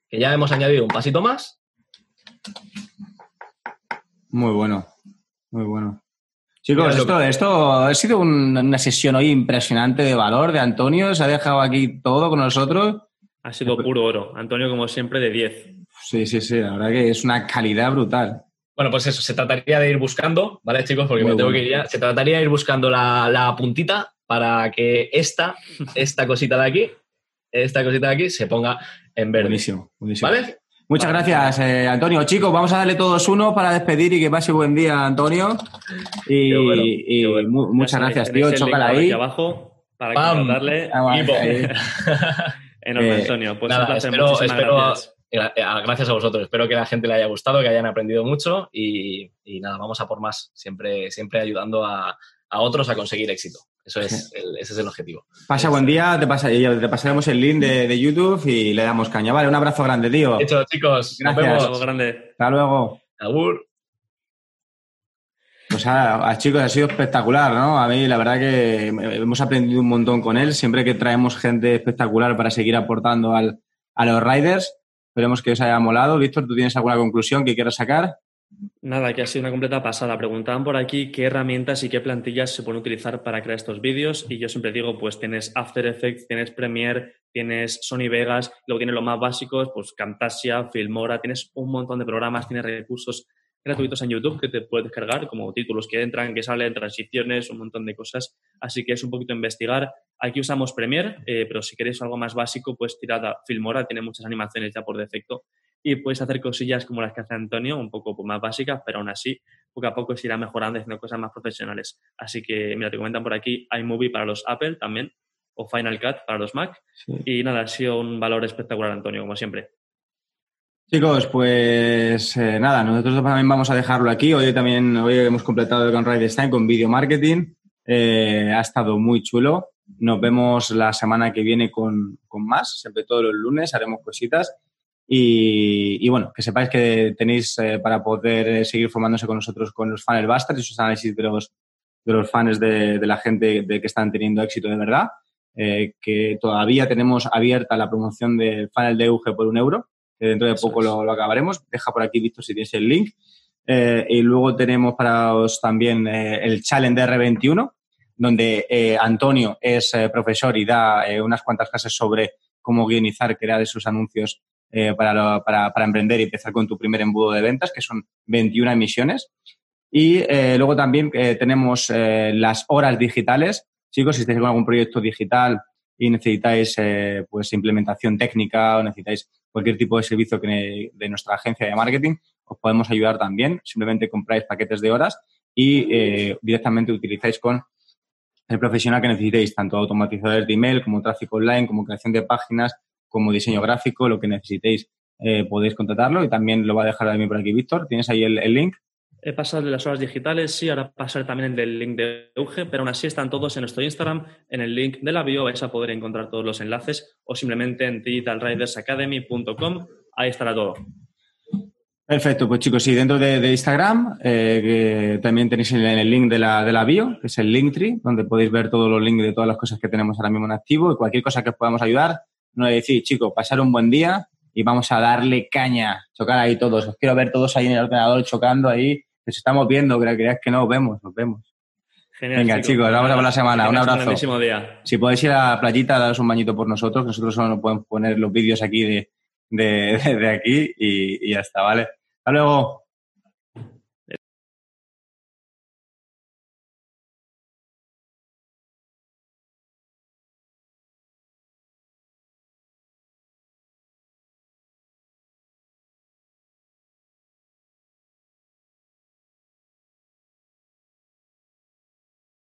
Que ya hemos añadido un pasito más. Muy bueno, muy bueno. Chicos, esto, esto ha sido un- una sesión hoy impresionante de valor de Antonio. Se ha dejado aquí todo con nosotros. Ha sido puro oro. Antonio, como siempre, de 10. Sí, sí, sí. La verdad que es una calidad brutal. Bueno, pues eso, se trataría de ir buscando, ¿vale, chicos? Porque Muy me tengo bueno. que ir ya. Se trataría de ir buscando la, la puntita para que esta, [laughs] esta cosita de aquí, esta cosita de aquí, se ponga en verde. Buenísimo, buenísimo. ¿Vale? Muchas Vale. gracias, eh, Antonio. Chicos, vamos a darle todos uno para despedir y que pase buen día, Antonio. Y, bueno, y bueno. mu- Ya muchas gracias, tío. Chócala ahí. Aquí abajo para ¡Pam! darle. Ah, vale. [laughs] Enorme, Eh, Antonio. Pues nada, un placer. espero- espero- gracias. Gra- eh, Gracias a vosotros. Espero que a la gente le haya gustado, que hayan aprendido mucho y, y nada, vamos a por más. Siempre, siempre ayudando a, a otros a conseguir éxito. Eso es el- ese es el objetivo. Pasa buen día, te, pasa- te pasaremos el link de, de YouTube y le damos caña. Vale, un abrazo grande, tío. Hecho, chicos. Nos Gracias. vemos. Algo grande. Hasta luego. Agur. Pues a, a chicos, ha sido espectacular, ¿no? A mí la verdad que hemos aprendido un montón con él. Siempre que traemos gente espectacular para seguir aportando al, a los riders, esperemos que os haya molado. Víctor, ¿tú tienes alguna conclusión que quieras sacar? Nada, que ha sido una completa pasada. Preguntaban por aquí qué herramientas y qué plantillas se pueden utilizar para crear estos vídeos y yo siempre digo, pues tienes After Effects, tienes Premiere, tienes Sony Vegas, luego tienes los más básicos, pues Camtasia, Filmora, tienes un montón de programas, tienes recursos gratuitos en YouTube que te puedes descargar, como títulos que entran, que salen, transiciones, un montón de cosas. Así que es un poquito investigar. Aquí usamos Premiere, eh, pero si queréis algo más básico, pues tirad a Filmora, tiene muchas animaciones ya por defecto y puedes hacer cosillas como las que hace Antonio, un poco pues, más básicas, pero aún así poco a poco se irá mejorando haciendo cosas más profesionales. Así que, mira, te comentan por aquí iMovie para los Apple también, o Final Cut para los Mac. Y nada, ha sido un valor espectacular, Antonio, como siempre. Chicos, pues eh, nada, nosotros también vamos a dejarlo aquí. Hoy también hoy hemos completado el Ride Time con video marketing. Eh, ha estado muy chulo. Nos vemos la semana que viene con, con más. Siempre todos los lunes haremos cositas. Y, bueno, que sepáis que tenéis eh, para poder eh, seguir formándose con nosotros con los funnel busters y sus análisis de los, de los fans de, la gente de que están teniendo éxito de verdad. Eh, que todavía tenemos abierta la promoción del funnel de UG por un euro, que dentro de poco lo, acabaremos. Deja por aquí, Víctor, si tienes el link. y luego tenemos para os también el Challenge R21, donde Antonio es profesor y da unas cuantas clases sobre cómo guionizar, crear esos anuncios eh, para, para, emprender y empezar con tu primer embudo de ventas, que son 21 emisiones. Y eh, luego también eh, tenemos las horas digitales. Chicos, si estáis con algún proyecto digital y necesitáis pues implementación técnica o necesitáis cualquier tipo de servicio que de nuestra agencia de marketing, os podemos ayudar también. Simplemente compráis paquetes de horas y directamente utilizáis con el profesional que necesitéis, tanto automatizadores de email como tráfico online, como creación de páginas, como diseño gráfico, lo que necesitéis eh, podéis contratarlo y también lo va a dejar también por aquí Víctor. ¿Tienes ahí el, link? He pasado de las horas digitales, sí, ahora pasar también el del link de UGE, pero aún así están todos en nuestro Instagram, en el link de la bio vais a poder encontrar todos los enlaces o simplemente en digitalridersacademy.com, ahí estará todo. Perfecto, pues chicos, sí, dentro de, Instagram eh, también tenéis el, el link de la, de la bio, que es el Linktree, donde podéis ver todos los links de todas las cosas que tenemos ahora mismo en activo y cualquier cosa que os podamos ayudar, no le decís, chicos, pasar un buen día y vamos a darle caña, chocar ahí todos. Os quiero ver todos ahí en el ordenador chocando ahí. Nos estamos viendo, que creáis que no, vemos, nos vemos. Genial, Venga, chicos, vamos a por la semana. Un abrazo. Día. Si podéis ir a la playita, daros un bañito por nosotros, nosotros solo nos podemos poner los vídeos aquí de, de, aquí y, y ya está, ¿vale? Hasta luego.